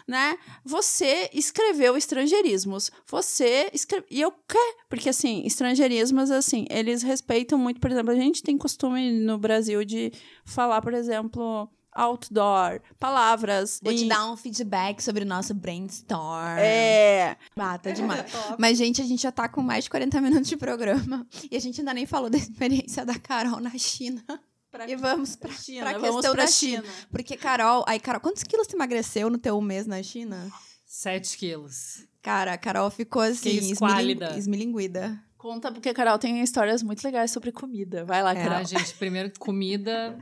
Né? Você escreveu estrangeirismos. Você escreveu. E eu, quê? Porque assim, assim, estrangeirismos, assim, eles respeitam muito, por exemplo, a gente tem costume no Brasil de falar, por exemplo, outdoor, palavras. Vou em... te dar um feedback sobre o nosso brainstorm. É. Ah, tá demais. É Mas, gente, a gente já tá com mais de 40 minutos de programa e a gente ainda nem falou da experiência da Carol na China. Pra, e vamos pra, China, pra questão vamos pra da China. China. Porque, Carol, aí, Carol, quantos quilos tu emagreceu no teu mês na China? Sete quilos. Cara, a Carol ficou assim, esmilinguida. esmilinguida. Conta, porque a Carol tem histórias muito legais sobre comida. Vai lá, é, Carol. gente, primeiro comida.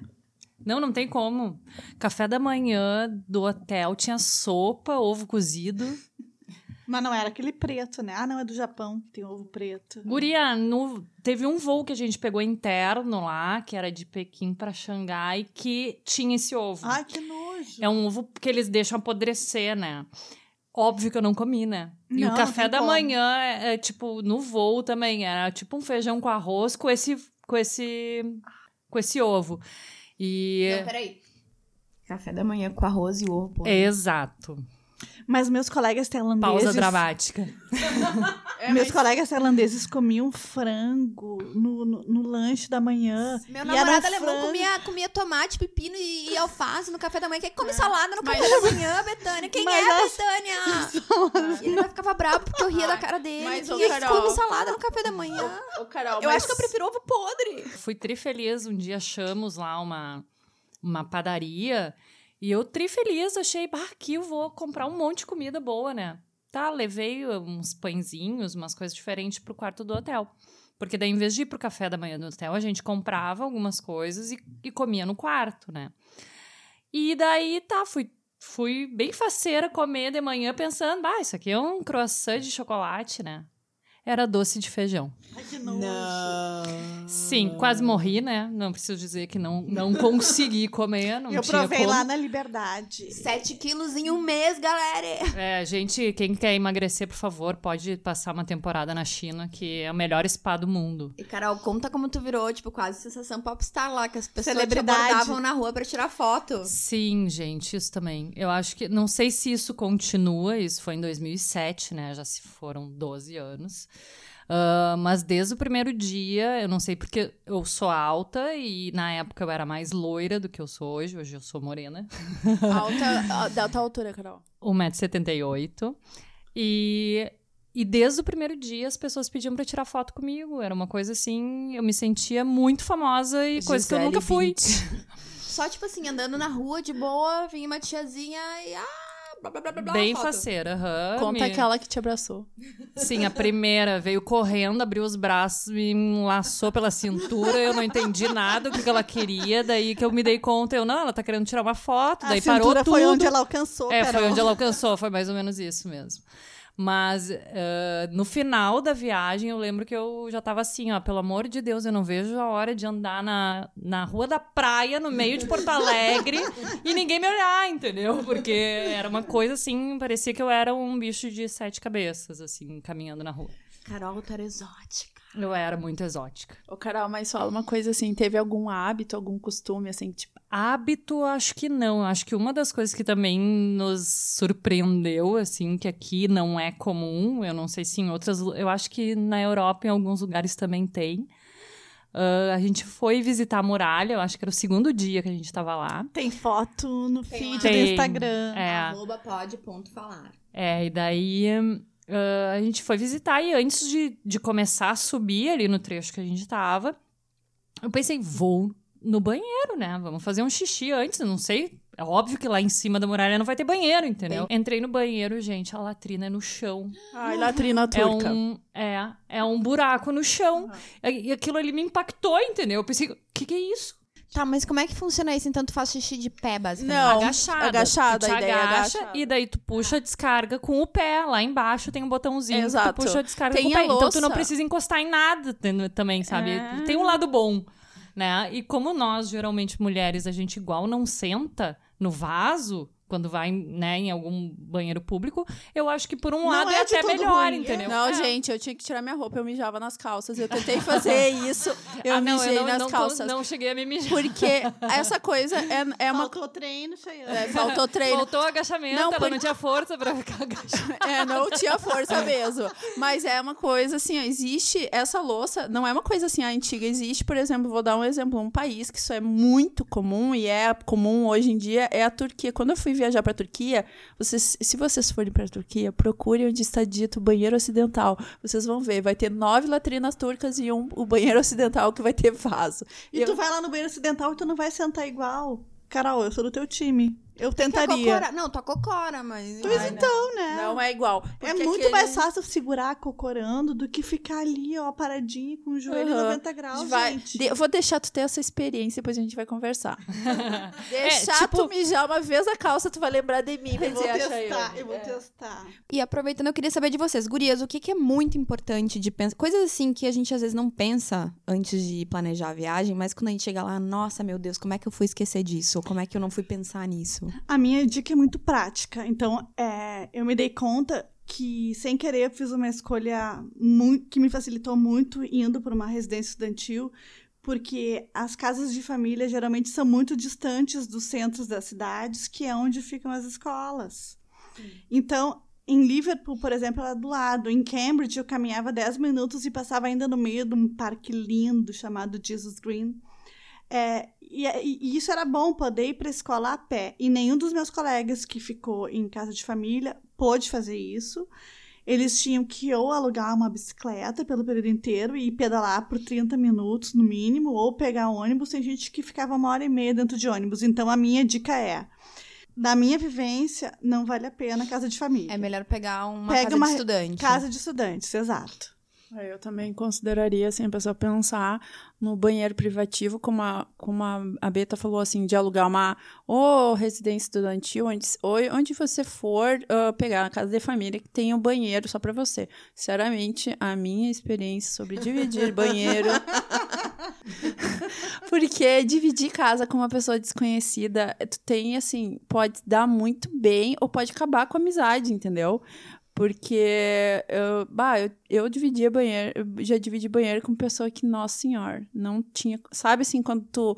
Não, não tem como. Café da manhã do hotel tinha sopa, ovo cozido. Mas não era aquele preto, né? Ah, não, é do Japão, tem ovo preto. Guria, no, teve um voo que a gente pegou interno lá, que era de Pequim para Xangai, que tinha esse ovo. Ai, que nojo. É um ovo que eles deixam apodrecer, né? Óbvio que eu não comi, né? E não, o café da como. manhã é, é, tipo no voo também, era tipo um feijão com arroz com esse com esse com esse ovo. E Não, peraí. Café da manhã com arroz e ovo. Pô. Exato. Mas meus colegas tailandeses. Pausa dramática. é, meus mas... colegas tailandeses comiam frango no, no, no lanche da manhã. Meu namorado frango... comia, comia tomate, pepino e, e, alface no café da manhã. Quem come é. salada no mas... café da manhã, Betânia? Quem mas é. Betânia? E ele ficava bravo porque eu ria da cara dele. Mas, e ele come salada no café da manhã. Ô, Carol, eu acho que eu prefiro ovo podre. Fui trifeliz. Um dia achamos lá uma, uma padaria e eu tri feliz, achei, bah, aqui eu vou comprar um monte de comida boa, né? Tá, levei uns pãezinhos, umas coisas diferentes pro quarto do hotel. Porque daí, em vez de ir pro café da manhã do hotel, a gente comprava algumas coisas e, e comia no quarto, né? E daí, tá, fui, fui bem faceira comer de manhã pensando, ah, isso aqui é um croissant de chocolate, né? Era doce de feijão. Ai, que nojo. Não. Sim, quase morri, né? Não preciso dizer que não, não consegui comer, não Eu tinha provei como. lá na Liberdade. Sete quilos em um mês, galera! É, gente, quem quer emagrecer, por favor, pode passar uma temporada na China, que é o melhor spa do mundo. E, Carol, conta como tu virou, tipo, quase sensação popstar lá, que as pessoas te abordavam na rua para tirar foto. Sim, gente, isso também. Eu acho que, não sei se isso continua, isso foi em 2007, né? Já se foram 12 anos. Uh, mas desde o primeiro dia, eu não sei porque eu sou alta e na época eu era mais loira do que eu sou hoje. Hoje eu sou morena. Alta, da alta altura, Carol? 1,78m. E E desde o primeiro dia as pessoas pediam pra tirar foto comigo. Era uma coisa assim, eu me sentia muito famosa e coisa que eu nunca fui. Só, tipo assim, andando na rua de boa, vinha uma tiazinha e. Ah, blá, blá, blá, Bem faceira, aham. Conta me- aquela que te abraçou. Sim, a primeira veio correndo, abriu os braços, me laçou pela cintura, eu não entendi nada o que, ela queria, daí que eu me dei conta, eu, não, ela tá querendo tirar uma foto, A daí parou cintura tudo. foi onde ela alcançou, É, foi Carol. onde ela alcançou, foi mais ou menos isso mesmo. Mas eh, no final da viagem, eu lembro que eu já tava assim, ó, pelo amor de Deus, eu não vejo a hora de andar na, na rua da praia, no meio de Porto Alegre, e ninguém me olhar, entendeu? Porque era uma coisa assim, parecia que eu era um bicho de sete cabeças, assim, caminhando na rua. Carol, exótica. Eu era muito exótica. Ô, Carol, mas fala uma coisa assim, teve algum hábito, algum costume, assim, tipo, Hábito, acho que não. Acho que uma das coisas que também nos surpreendeu, assim, que aqui não é comum, eu não sei se em outras. Eu acho que na Europa, em alguns lugares também tem. Ah, a gente foi visitar a muralha, eu acho que era o segundo dia que a gente estava lá. Tem foto no Tem feed lá. do Tem. Instagram. É, Arroba pode ponto falar. é, e daí ah, a gente foi visitar e antes de, de começar a subir ali no trecho que a gente tava, eu pensei, vou no banheiro, né? Vamos fazer um xixi antes, eu não sei. É óbvio que lá em cima da muralha não vai ter banheiro, entendeu? Entrei no banheiro, gente, a latrina é no chão. ai, latrina É turca. um, é, é um buraco no chão. E aquilo ali me impactou, entendeu? Eu pensei, o que, que é isso? Tá, mas como é que funciona isso? Então tu faz xixi de pé, basicamente? Não, agachada. agachada, tu te a ideia é agacha agachada. e daí tu puxa a descarga com o pé. Lá embaixo tem um botãozinho Exato. que tu puxa a descarga Tem com o pé. Então tu não precisa encostar em nada também, sabe? É. Tem um lado bom, né? E como nós, geralmente, mulheres, a gente igual não senta no vaso quando vai, né, em algum banheiro público, eu acho que por um Não lado é é até melhor, ruim, entendeu? Não, É. gente, eu tinha que tirar minha roupa, eu mijava nas calças. Eu tentei fazer isso, eu Ah, não, mijei não, nas não, calças. Não cheguei a me mijar. Porque essa coisa é, é uma. Faltou treino, Cheyenne. é, faltou treino. Faltou agachamento, Não, ela por- não tinha força pra ficar agachada. É, não tinha força mesmo. Mas é uma coisa assim, ó, existe essa louça, não é uma coisa assim, a antiga existe, por exemplo, vou dar um exemplo, um país que isso é muito comum e é comum hoje em dia é a Turquia. Quando eu fui viajar pra Turquia, vocês, se vocês forem pra Turquia, procure onde está dito banheiro ocidental. Vocês vão ver, vai ter nove latrinas turcas e um o banheiro ocidental que vai ter vaso. E tu vai lá no banheiro ocidental e tu não vai sentar igual. Carol, eu sou do teu time. Eu Tua tentaria. cocora- Não, tua cocora, mas. Pois Ai, né? então, né? Não é igual. É muito aquele- mais fácil segurar cocorando do que ficar ali, ó, paradinha com o joelho Aham. 90 graus, Vai- gente. de- eu vou deixar tu ter essa experiência, depois a gente vai conversar. Deixar tipo- tu mijar uma vez a calça, tu vai lembrar de mim. Eu vou dizer, "Acha testar, eu." eu vou É. testar. E aproveitando, eu queria saber de vocês, gurias, o que, que é muito importante de pensar. Coisas assim que a gente às vezes não pensa antes de planejar a viagem, mas quando a gente chega lá, nossa, meu Deus, como é que eu fui esquecer disso? Ou como é que eu não fui pensar nisso? A minha dica é muito prática. Então, é, eu me dei conta que, sem querer, eu fiz uma escolha que me facilitou muito indo para uma residência estudantil, porque as casas de família geralmente são muito distantes dos centros das cidades, que é onde ficam as escolas. Então, em Liverpool, por exemplo, era do lado. Em Cambridge, eu caminhava 10 minutos e passava ainda no meio de um parque lindo chamado Jesus Green. É, e, e isso era bom, poder ir para a escola a pé. E nenhum dos meus colegas que ficou em casa de família pôde fazer isso. Eles tinham que ou alugar uma bicicleta pelo período inteiro e pedalar por 30 minutos no mínimo, ou pegar ônibus. Tem gente que ficava uma hora e meia dentro de ônibus. Então a minha dica é: na minha vivência, não vale a pena casa de família. É melhor pegar uma Pega casa uma de estudante. Casa de estudantes, exato. É, Eu também consideraria, assim, a pessoa pensar no banheiro privativo, como a, como a, Beta falou, assim, de alugar uma ou residência estudantil, onde, ou onde você for ah, pegar a casa de família que tenha um banheiro só pra você. Sinceramente, a minha experiência sobre dividir banheiro. Porque dividir casa com uma pessoa desconhecida, tu tem, assim, pode dar muito bem ou pode acabar com a amizade, entendeu? Porque eu, bah, eu, eu dividia banheiro, eu já dividi banheiro com pessoa que, nossa senhora, não tinha. Sabe assim, quando tu.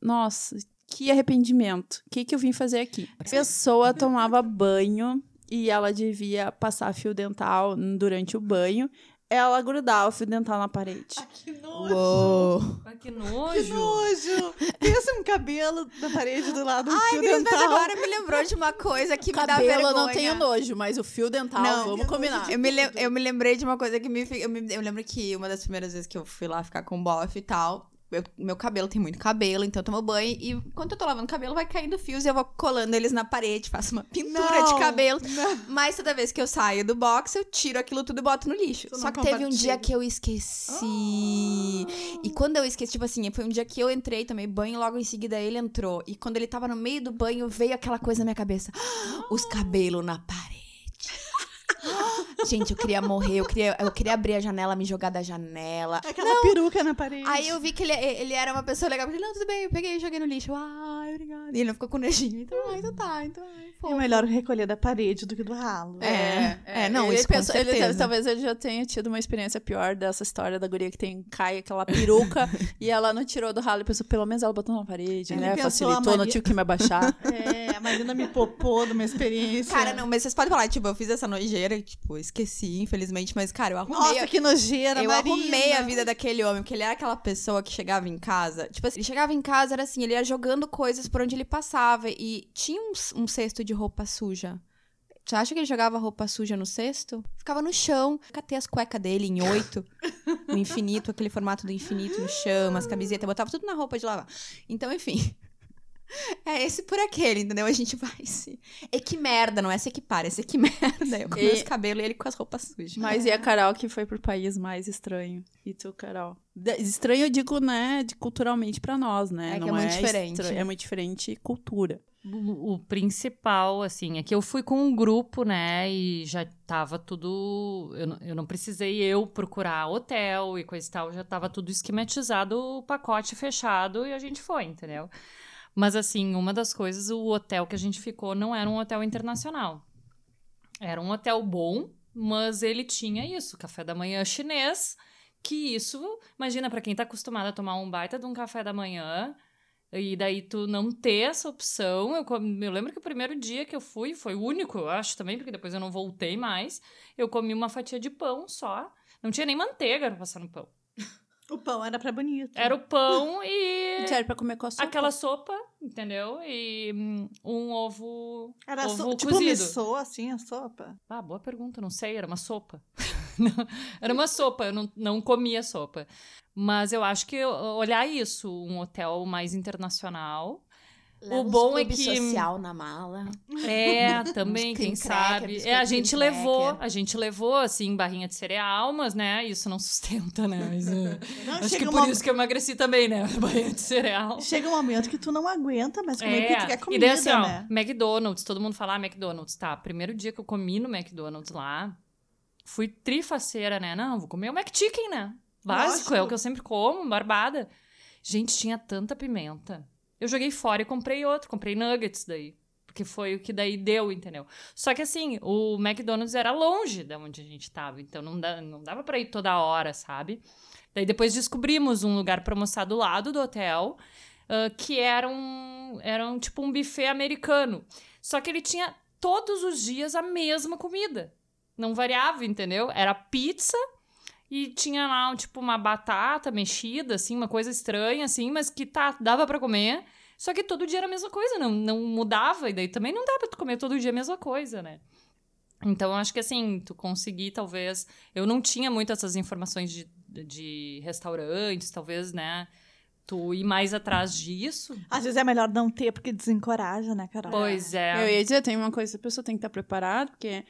Nossa, que arrependimento. O que, que eu vim fazer aqui? A pessoa tomava banho e ela devia passar fio dental durante o banho. Ela grudar o fio dental na parede. Que nojo! Uou. Ah, que Que nojo. nojo! Pensa um cabelo da parede do lado do Ai, fio mas dental. agora me lembrou de uma coisa que me dá Cabelo vergonha. eu não tenho nojo, mas o fio dental, Não, vamos combinar. Eu me, eu me lembrei de uma coisa que me, eu me. Eu lembro que uma das primeiras vezes que eu fui lá ficar com o bofe e tal. Eu- meu cabelo tem muito cabelo, então eu tomo banho e quando eu tô lavando o cabelo vai caindo fios e eu vou colando eles na parede, faço uma pintura Não, de cabelo. Mas toda vez que eu saio do box, eu tiro aquilo tudo e boto no lixo. Só não que teve um dia que eu esqueci. E quando eu esqueci, tipo assim, foi um dia que eu entrei, tomei banho, logo em seguida ele entrou. E quando ele tava no meio do banho, veio aquela coisa na minha cabeça: os cabelos na parede. Gente, eu queria morrer, eu queria, eu queria abrir a janela, me jogar da janela. Aquela peruca na parede. Aí eu vi que ele, ele era uma pessoa legal. Eu falei, não, tudo bem, eu peguei e joguei no lixo. Ai, obrigada. E ele não ficou com nojinho. Então, ah, então tá, então ai, É fofo. melhor recolher da parede do que do ralo. É, é, não, ele isso com pensou- ele talvez ele já tenha tido uma experiência pior dessa história da guria que tem cai aquela peruca e ela não tirou do ralo e pensou, pelo menos ela botou na parede, Ele né? pensou, Facilitou, a não Maria- tive que me abaixar. É, a Marina me popou de uma experiência. Cara, não, mas vocês podem falar, tipo, eu fiz essa nojeira, e, tipo, esqueci, infelizmente, mas, cara, eu arrumei. Nossa, que nojeira, eu Marina. arrumei a vida daquele homem, porque ele era aquela pessoa que chegava em casa. Tipo assim, ele chegava em casa, era assim, ele ia jogando coisas por onde ele passava. E tinha um, um cesto de roupa suja. Você acha que ele jogava roupa suja no cesto? Ficava no chão. Catei as cuecas dele em oito, no infinito, aquele formato do infinito no chão, as camisetas, botava tudo na roupa de lavar. Então, enfim. É esse por aquele, entendeu? A gente vai se. E que merda, não é se equipar, é se que merda. Eu com E- meus cabelos e ele com as roupas sujas. Mas e a Carol que foi pro país mais estranho? E tu, Carol? De- Estranho eu digo, né, de culturalmente pra nós, né? É que Não é muito diferente. estra- É muito diferente cultura. O, principal, assim, é que eu fui com um grupo, né? E já tava tudo. Eu, não- eu não precisei eu procurar hotel e coisa e tal, já tava tudo esquematizado, o pacote fechado e a gente foi, entendeu? Mas, assim, uma das coisas, o hotel que a gente ficou não era um hotel internacional. Era um hotel bom, mas ele tinha isso, café da manhã chinês, que isso, imagina, pra quem tá acostumado a tomar um baita de um café da manhã, e daí tu não ter essa opção. Eu, eu lembro que o primeiro dia que eu fui, foi o único, eu acho também, porque depois eu não voltei mais. Eu comi uma fatia de pão só. Não tinha nem manteiga pra passar no pão. O pão era pra bonito. Era o pão e Sério, pra comer com a sopa? aquela sopa, entendeu? E hum, um ovo, Era ovo so... tipo cozido. missô, assim, a sopa. Ah, boa pergunta, não sei, era uma sopa. Era uma sopa, eu não, não comia sopa. Mas eu acho que olhar isso, um hotel mais internacional. Leva o bom é que- social na mala. É, também, quem sabe. cracker, É, a gente cream levou, cracker. a gente levou, assim, barrinha de cereal, mas, né, isso não sustenta, né? Mas, é, Não, acho que por isso que eu emagreci também, né? Barrinha de cereal. chega um momento que tu não aguenta mais comer, porque tu quer É, comida, e daí assim, ó, né? McDonald's, todo mundo fala ah, McDonald's, tá, primeiro dia que eu comi no McDonald's lá, fui trifaceira, né, não, vou comer o McChicken, né, básico, Lógico. é o que eu sempre como, barbada. Gente, tinha tanta pimenta. Eu joguei fora e comprei outro, comprei nuggets daí, porque foi o que daí deu, entendeu? Só que assim, o McDonald's era longe da onde a gente tava, então não, dá, não dava pra ir toda hora, sabe? Daí depois descobrimos um lugar pra almoçar do lado do hotel, ah, que era um, era um tipo um buffet americano. Só que ele tinha todos os dias a mesma comida. Não variava, entendeu? Era pizza e tinha lá, um, tipo, uma batata mexida, assim, uma coisa estranha, assim, mas que tá, dava pra comer. Só que todo dia era a mesma coisa, não, não mudava, e daí também não dá pra tu comer todo dia a mesma coisa, né? Então, eu acho que assim, tu conseguir, talvez. Eu não tinha muito essas informações de, de restaurantes, talvez, né? Tu ir mais atrás disso. Às vezes é melhor não ter, porque desencoraja, né, Carol? Pois é. Eu ia dizer, tem uma coisa, a pessoa tem que estar preparada, porque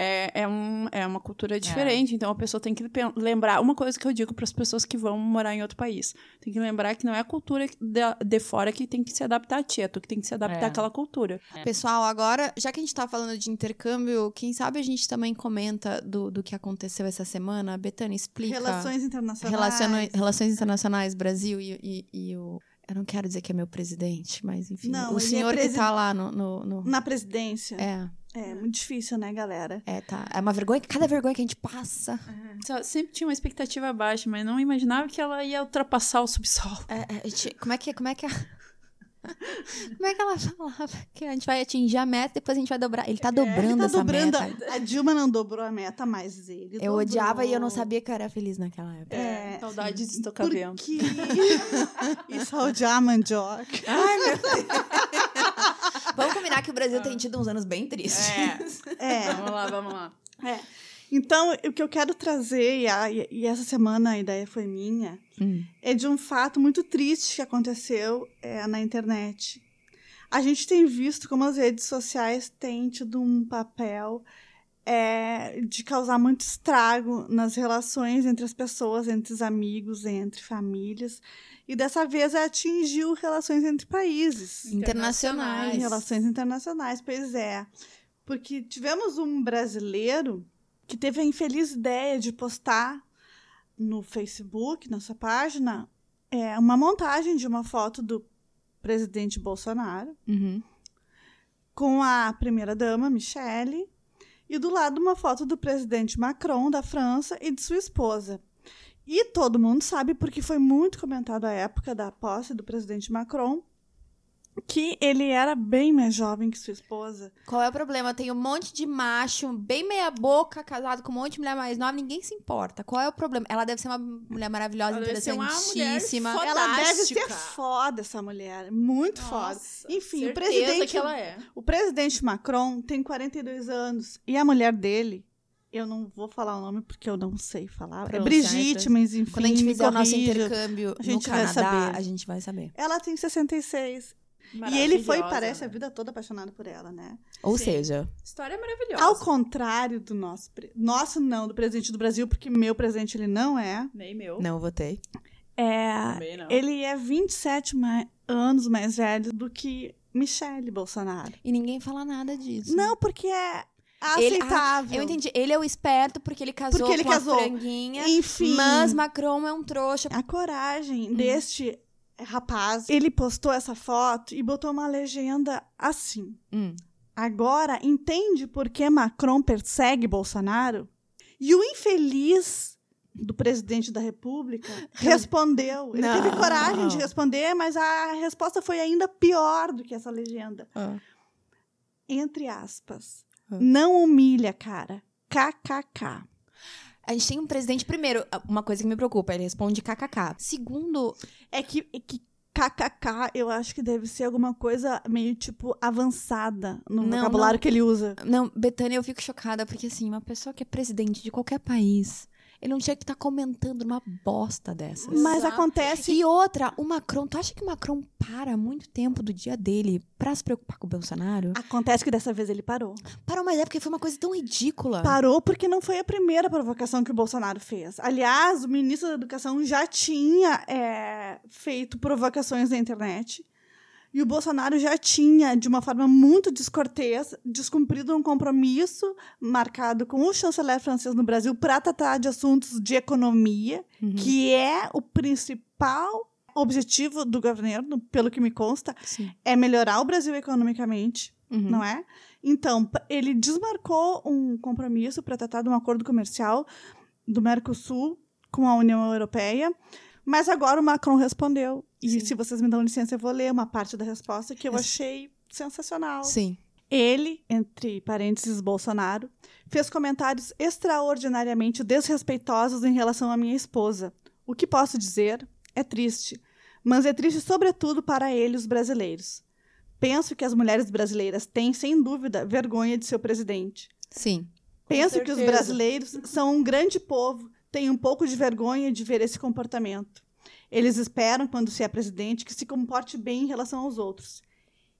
é, é, um, é uma cultura diferente, então a pessoa tem que lembrar. Uma coisa que eu digo para as pessoas que vão morar em outro país: tem que lembrar que não é a cultura de, de fora que tem que se adaptar a ti, é tu que tem que se adaptar É. àquela cultura. Pessoal, agora, já que a gente tá falando de intercâmbio, quem sabe a gente também comenta do, do que aconteceu essa semana? Betânia, explica. Relações internacionais. Relaciona- Relações Internacionais, Brasil e, e- e o. Eu não quero dizer que é meu presidente, mas enfim. Não, o é senhor presi- que tá lá no. no- no- Na presidência. É, É, muito difícil, né, galera? é, tá. É uma vergonha, cada vergonha que a gente passa. Só- sempre tinha uma expectativa baixa, mas não imaginava que ela ia ultrapassar o subsolo. É, é, a gente- como é que. Como é que é? Como é que ela falava? Que a gente vai atingir a meta, depois a gente vai dobrar. Ele tá dobrando Tá essa dobrando. meta. A, a Dilma não dobrou a meta, mas ele Eu dobrou. odiava e eu não sabia que eu era feliz naquela época. É, Saudades de estocar vento. Porque... e só odiar a mandioca. Ai, meu Deus. Vamos combinar que o Brasil tem tido uns anos bem tristes. É. Vamos lá, vamos lá. É. Então, o que eu quero trazer, e, a- e essa semana a ideia foi minha, Hum. é de um fato muito triste que aconteceu é, na internet. A gente tem visto como as redes sociais têm tido um papel é, de causar muito estrago nas relações entre as pessoas, entre os amigos, entre famílias. E dessa vez atingiu relações entre países. Internacionais. Relações internacionais, pois é. Porque tivemos um brasileiro que teve a infeliz ideia de postar no Facebook, na sua página, é, uma montagem de uma foto do presidente Bolsonaro Uhum. com a primeira-dama, Michelle, e do lado uma foto do presidente Macron, da França, e de sua esposa. E todo mundo sabe, porque foi muito comentado à época da posse do presidente Macron, que ele era bem mais jovem que sua esposa. Qual é o problema? Tem um monte de macho, bem meia boca, casado com um monte de mulher mais nova, ninguém se importa. Qual é o problema? Ela deve ser uma mulher maravilhosa, Ela deve ser uma mulher interessantíssima. foda. Ela deve ser foda, essa mulher. Muito foda. Nossa, Enfim, o presidente- que ela é. O presidente Macron tem 42 anos e a mulher dele, eu não vou falar o nome porque eu não sei falar. É Pronunciar, Brigitte, mas enfim. Quando a gente me fizer o nosso intercâmbio A no Canadá, saber. a gente vai saber. Ela tem 66. E ele foi, parece, a né? vida toda apaixonado por ela, né? Ou Sim. seja, História maravilhosa. Ao contrário do nosso. Nosso não, do presidente do Brasil, porque meu presidente ele não é. Nem meu. não votei. É. Também não. Ele é 27 ma- anos mais velho do que Michele Bolsonaro. E ninguém fala nada disso. Não, porque é Ele- aceitável. Eu entendi. Ele é o esperto porque ele casou Porque ele com casou. a franguinha. Enfim. Mas Macron é um trouxa. A coragem deste rapaz, ele postou essa foto e botou uma legenda assim. Hum. Agora entende por que Macron persegue Bolsonaro? E o infeliz do presidente da República respondeu. Ele teve Não. coragem de responder, mas a resposta foi ainda pior do que essa legenda. Entre aspas. Ah. Não humilha, cara. KKK. A gente tem um presidente, primeiro, uma coisa que me preocupa, ele responde kkk. Segundo, É que, é que KKK eu acho que deve ser alguma coisa meio tipo avançada no Não, vocabulário não. que ele usa. não, Betânia, eu fico chocada, porque assim, uma pessoa que é presidente de qualquer país, ele não tinha que estar comentando uma bosta dessas. Mas Exato. acontece. E outra, o Macron, tu acha que o Macron para muito tempo do dia dele pra se preocupar com o Bolsonaro? Acontece que dessa vez ele parou. Parou, mas é porque foi uma coisa tão ridícula. Parou porque não foi a primeira provocação que o Bolsonaro fez. Aliás, o ministro da Educação já tinha é, feito provocações na internet. E o Bolsonaro já tinha, de uma forma muito descortês, descumprido um compromisso marcado com o chanceler francês no Brasil para tratar de assuntos de economia, Uhum. que é o principal objetivo do governo, pelo que me consta, Sim. é melhorar o Brasil economicamente Uhum. não é? Então, ele desmarcou um compromisso para tratar de um acordo comercial do Mercosul com a União Europeia, mas agora o Macron respondeu. E Sim. se vocês me dão licença, eu vou ler uma parte da resposta que eu achei sensacional. Sim. Ele, entre parênteses Bolsonaro, fez comentários extraordinariamente desrespeitosos em relação à minha esposa. O que posso dizer é triste, mas é triste sobretudo para ele, os brasileiros. Penso que as mulheres brasileiras têm, sem dúvida, vergonha de seu presidente. Sim. Penso que os brasileiros são um grande povo, têm um pouco de vergonha de ver esse comportamento. Eles esperam, quando se é presidente, que se comporte bem em relação aos outros.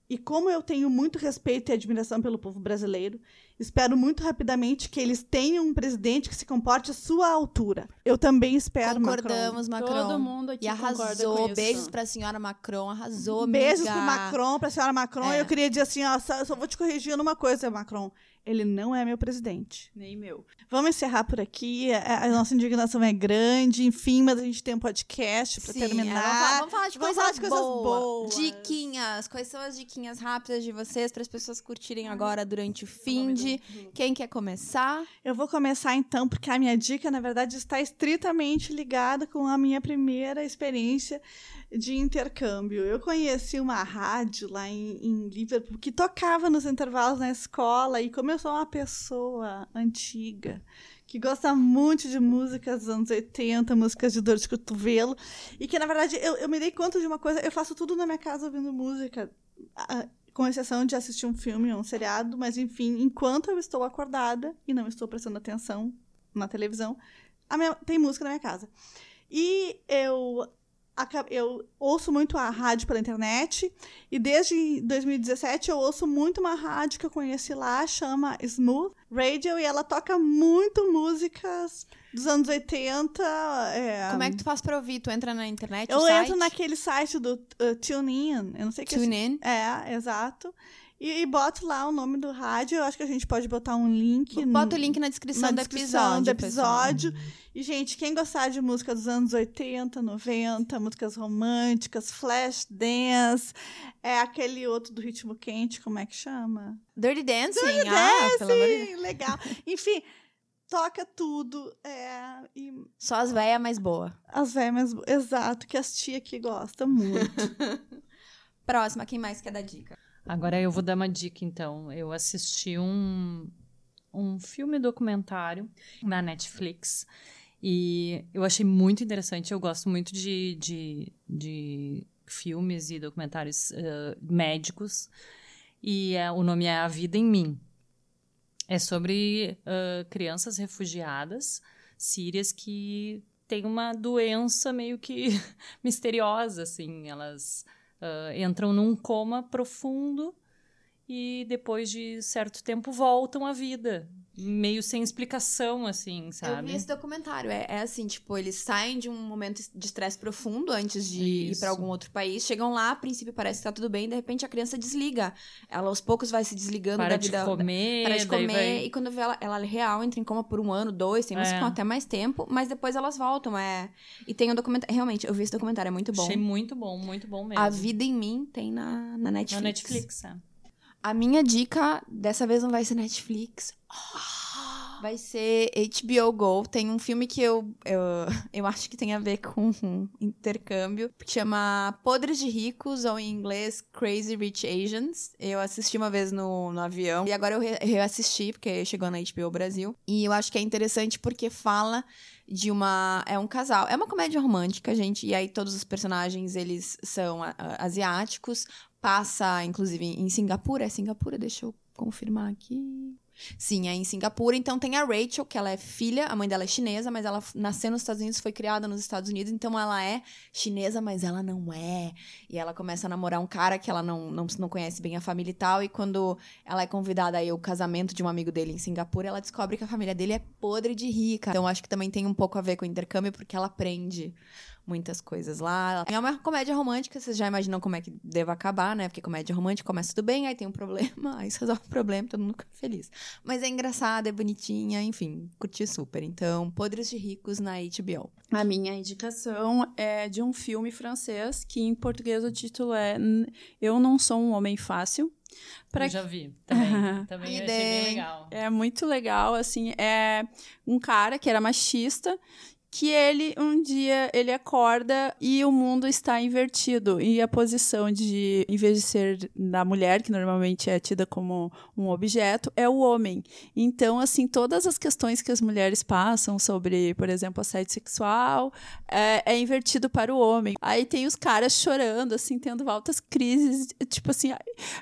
E como eu tenho muito respeito e admiração pelo povo brasileiro, espero muito rapidamente que eles tenham um presidente que se comporte à sua altura. Eu também espero, Macron. Concordamos, Macron. Todo mundo aqui E concorda com arrasou. isso. Beijos pra senhora Macron. Arrasou, Beijos amiga. pro Macron, pra senhora Macron. É. Eu queria dizer assim, ó, só, só vou te corrigir numa coisa, Macron. Ele não é meu presidente. Nem meu. Vamos encerrar por aqui. A, a nossa indignação é grande, enfim, mas a gente tem um podcast pra Sim, terminar. é, vamos, falar, de Vamos coisas, falar de coisas boas. boas. Diquinhas. Quais são as diquinhas rápidas de vocês para as pessoas curtirem agora durante o fim de. Quem quer começar? Eu vou começar então, porque a minha dica, na verdade, está estritamente ligada com a minha primeira experiência de intercâmbio. Eu conheci uma rádio lá em, em Liverpool que tocava nos intervalos na escola, e como eu sou uma pessoa antiga, que gosta muito de músicas dos anos 80, músicas de dor de cotovelo, e que, na verdade, eu, eu me dei conta de uma coisa, eu faço tudo na minha casa ouvindo música, com exceção de assistir um filme ou um seriado, mas, enfim, enquanto eu estou acordada e não estou prestando atenção na televisão, minha, tem música na minha casa. E eu eu ouço muito a rádio pela internet e desde 2017 eu ouço muito uma rádio que eu conheci lá, chama Smooth Radio, e ela toca muito músicas dos anos 80. É... Como é que tu faz pra ouvir? Tu entra na internet? Eu entro naquele site do uh, TuneIn, eu não sei o que é. TuneIn? É, exato. E, e boto lá o nome do rádio. Eu acho que a gente pode botar um link. Bota o link na descrição, na do, descrição episódio, do episódio. E, gente, quem gostar de música dos anos 80, 90, músicas românticas, flash dance, é aquele outro do ritmo quente, como é que chama? Dirty Dancing. Dirty ah, Dancing, legal. Enfim, toca tudo. É, e Só as velhas mais boas. as velhas, exato, que as tia aqui gostam muito. Próxima, quem mais quer dar dica? Agora eu vou dar uma dica, então. Eu assisti um, um filme documentário na Netflix e eu achei muito interessante. Eu gosto muito de, de, de filmes e documentários uh, médicos e é, o nome é A Vida em Mim. É sobre uh, crianças refugiadas sírias que têm uma doença meio que misteriosa, assim. Elas uh, entram num coma profundo e depois de certo tempo voltam à vida. Meio sem explicação, assim, sabe? Eu vi esse documentário. É, é assim, tipo, eles saem de um momento de estresse profundo antes de ir Isso. pra algum outro país. Chegam lá, a princípio parece que tá tudo bem, de repente a criança desliga. Ela aos poucos vai se desligando Para da de vida. comer, Para de comer, vai- e quando vê ela, ela real entra em coma por um ano, dois, tem umas que É. ficam até mais tempo, mas depois elas voltam, é. E tem um documentário. Realmente, eu vi esse documentário, é muito bom. Achei muito bom, muito bom mesmo. A Vida em Mim tem na, na Netflix. Na Netflix, é. A minha dica, dessa vez não vai ser Netflix. Vai ser HBO Go. Tem um filme que eu, eu, eu acho que tem a ver com um intercâmbio, que chama Podres de Ricos, ou em inglês Crazy Rich Asians. Eu assisti uma vez no, no avião, e agora eu re- reassisti, porque chegou na HBO Brasil. E eu acho que é interessante porque fala de uma. É um casal. É uma comédia romântica, gente. E aí todos os personagens, eles são a- a- asiáticos. Passa, inclusive, em Singapura. É Singapura? Deixa eu confirmar aqui. Sim, é em Singapura. Então tem a Rachel, que ela é filha, a mãe dela é chinesa, mas ela nasceu nos Estados Unidos, foi criada nos Estados Unidos, então ela é chinesa, mas ela não é. E ela começa a namorar um cara que ela não, não, não conhece bem a família e tal. E quando ela é convidada aí ao casamento de um amigo dele em Singapura, ela descobre que a família dele é podre de rica. Então acho que também tem um pouco a ver com o intercâmbio, porque ela aprende muitas coisas lá. É uma comédia romântica, vocês já imaginam como é que deva acabar, né? Porque comédia romântica começa tudo bem, aí tem um problema, aí se resolve o problema, todo mundo fica feliz. Mas é engraçada, é bonitinha, enfim, curti super. Então, Podres de Ricos na HBO. A minha indicação é de um filme francês que em português o título é Eu Não Sou um Homem Fácil. Pra Eu já vi também. também achei bem legal. É muito legal, assim, é um cara que era machista, que ele um dia ele acorda e o mundo está invertido. E a posição de em vez de ser da mulher que normalmente é tida como um objeto é o homem. Então assim todas as questões que as mulheres passam sobre por exemplo assédio sexual é, é invertido para o homem. Aí tem os caras chorando assim tendo altas crises tipo assim "Ai,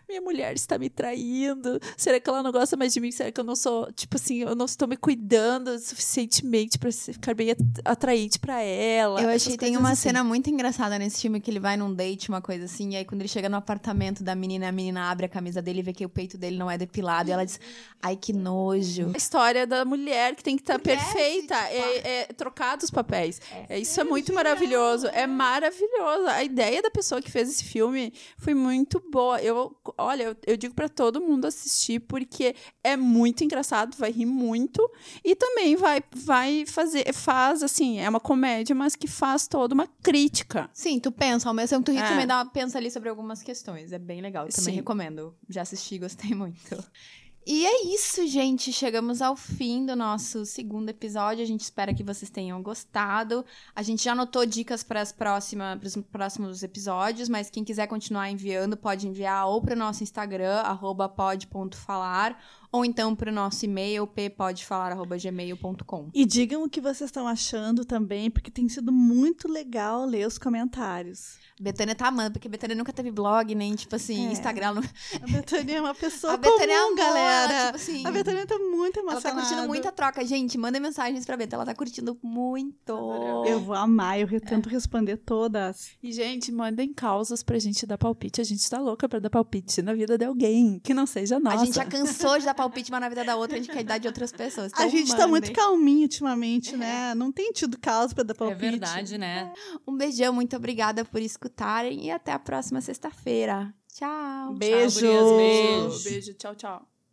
minha mulher está me traindo. Será que ela não gosta mais de mim? Será que eu não sou tipo assim eu não estou me cuidando suficientemente para ficar bem? At- atraente para ela Eu achei que tem uma assim. cena muito engraçada nesse filme que ele vai num date, uma coisa assim, e aí quando ele chega no apartamento da menina, a menina abre a camisa dele e vê que o peito dele não é depilado, e ela diz: Ai, que nojo. a história da mulher que tem que estar Mulher, perfeita, tipo, é, é trocar os papéis. É, isso é muito maravilhoso, é maravilhoso. A ideia da pessoa que fez esse filme foi muito boa. Eu, olha, eu, eu digo pra todo mundo assistir porque é muito engraçado, vai rir muito e também vai, vai fazer, faz assim, é uma comédia, mas que faz toda uma crítica. Sim, tu pensa, ao mesmo tempo tu ri, É. também dá uma pensa ali sobre algumas questões. É bem legal, eu também Sim. recomendo. Já assisti, gostei muito. E é isso, gente. Chegamos ao fim do nosso segundo episódio. A gente espera que vocês tenham gostado. A gente já anotou dicas para as próximas, para os próximos episódios, mas quem quiser continuar enviando pode enviar ou para o nosso Instagram @pod.falar ou então para o nosso e-mail ppodfalar@gmail.com. E digam o que vocês estão achando também, porque tem sido muito legal ler os comentários. Betânia tá amando, porque a Betânia nunca teve blog, nem, tipo assim, É. Instagram. Não... A Betânia é uma pessoa A Betânia comum, amou, galera. tipo assim, A Betânia tá muito Ela emocionada. tá curtindo muito a troca. Gente, manda mensagens pra Beta. Ela tá curtindo muito. Eu vou amar, eu tento responder todas. E, gente, mandem causas pra gente dar palpite. A gente tá louca pra dar palpite na vida de alguém que não seja nossa. A gente já cansou de dar palpite uma na vida da outra, a gente quer dar de outras pessoas. a Então gente tá muito mandem. calminho ultimamente, né? Não tem tido causa pra dar É palpite. verdade, né? Um beijão, muito obrigada por escutarem e até a próxima sexta-feira. Tchau. Beijo. Tchau, gurias, beijo. Beijo, tchau, tchau.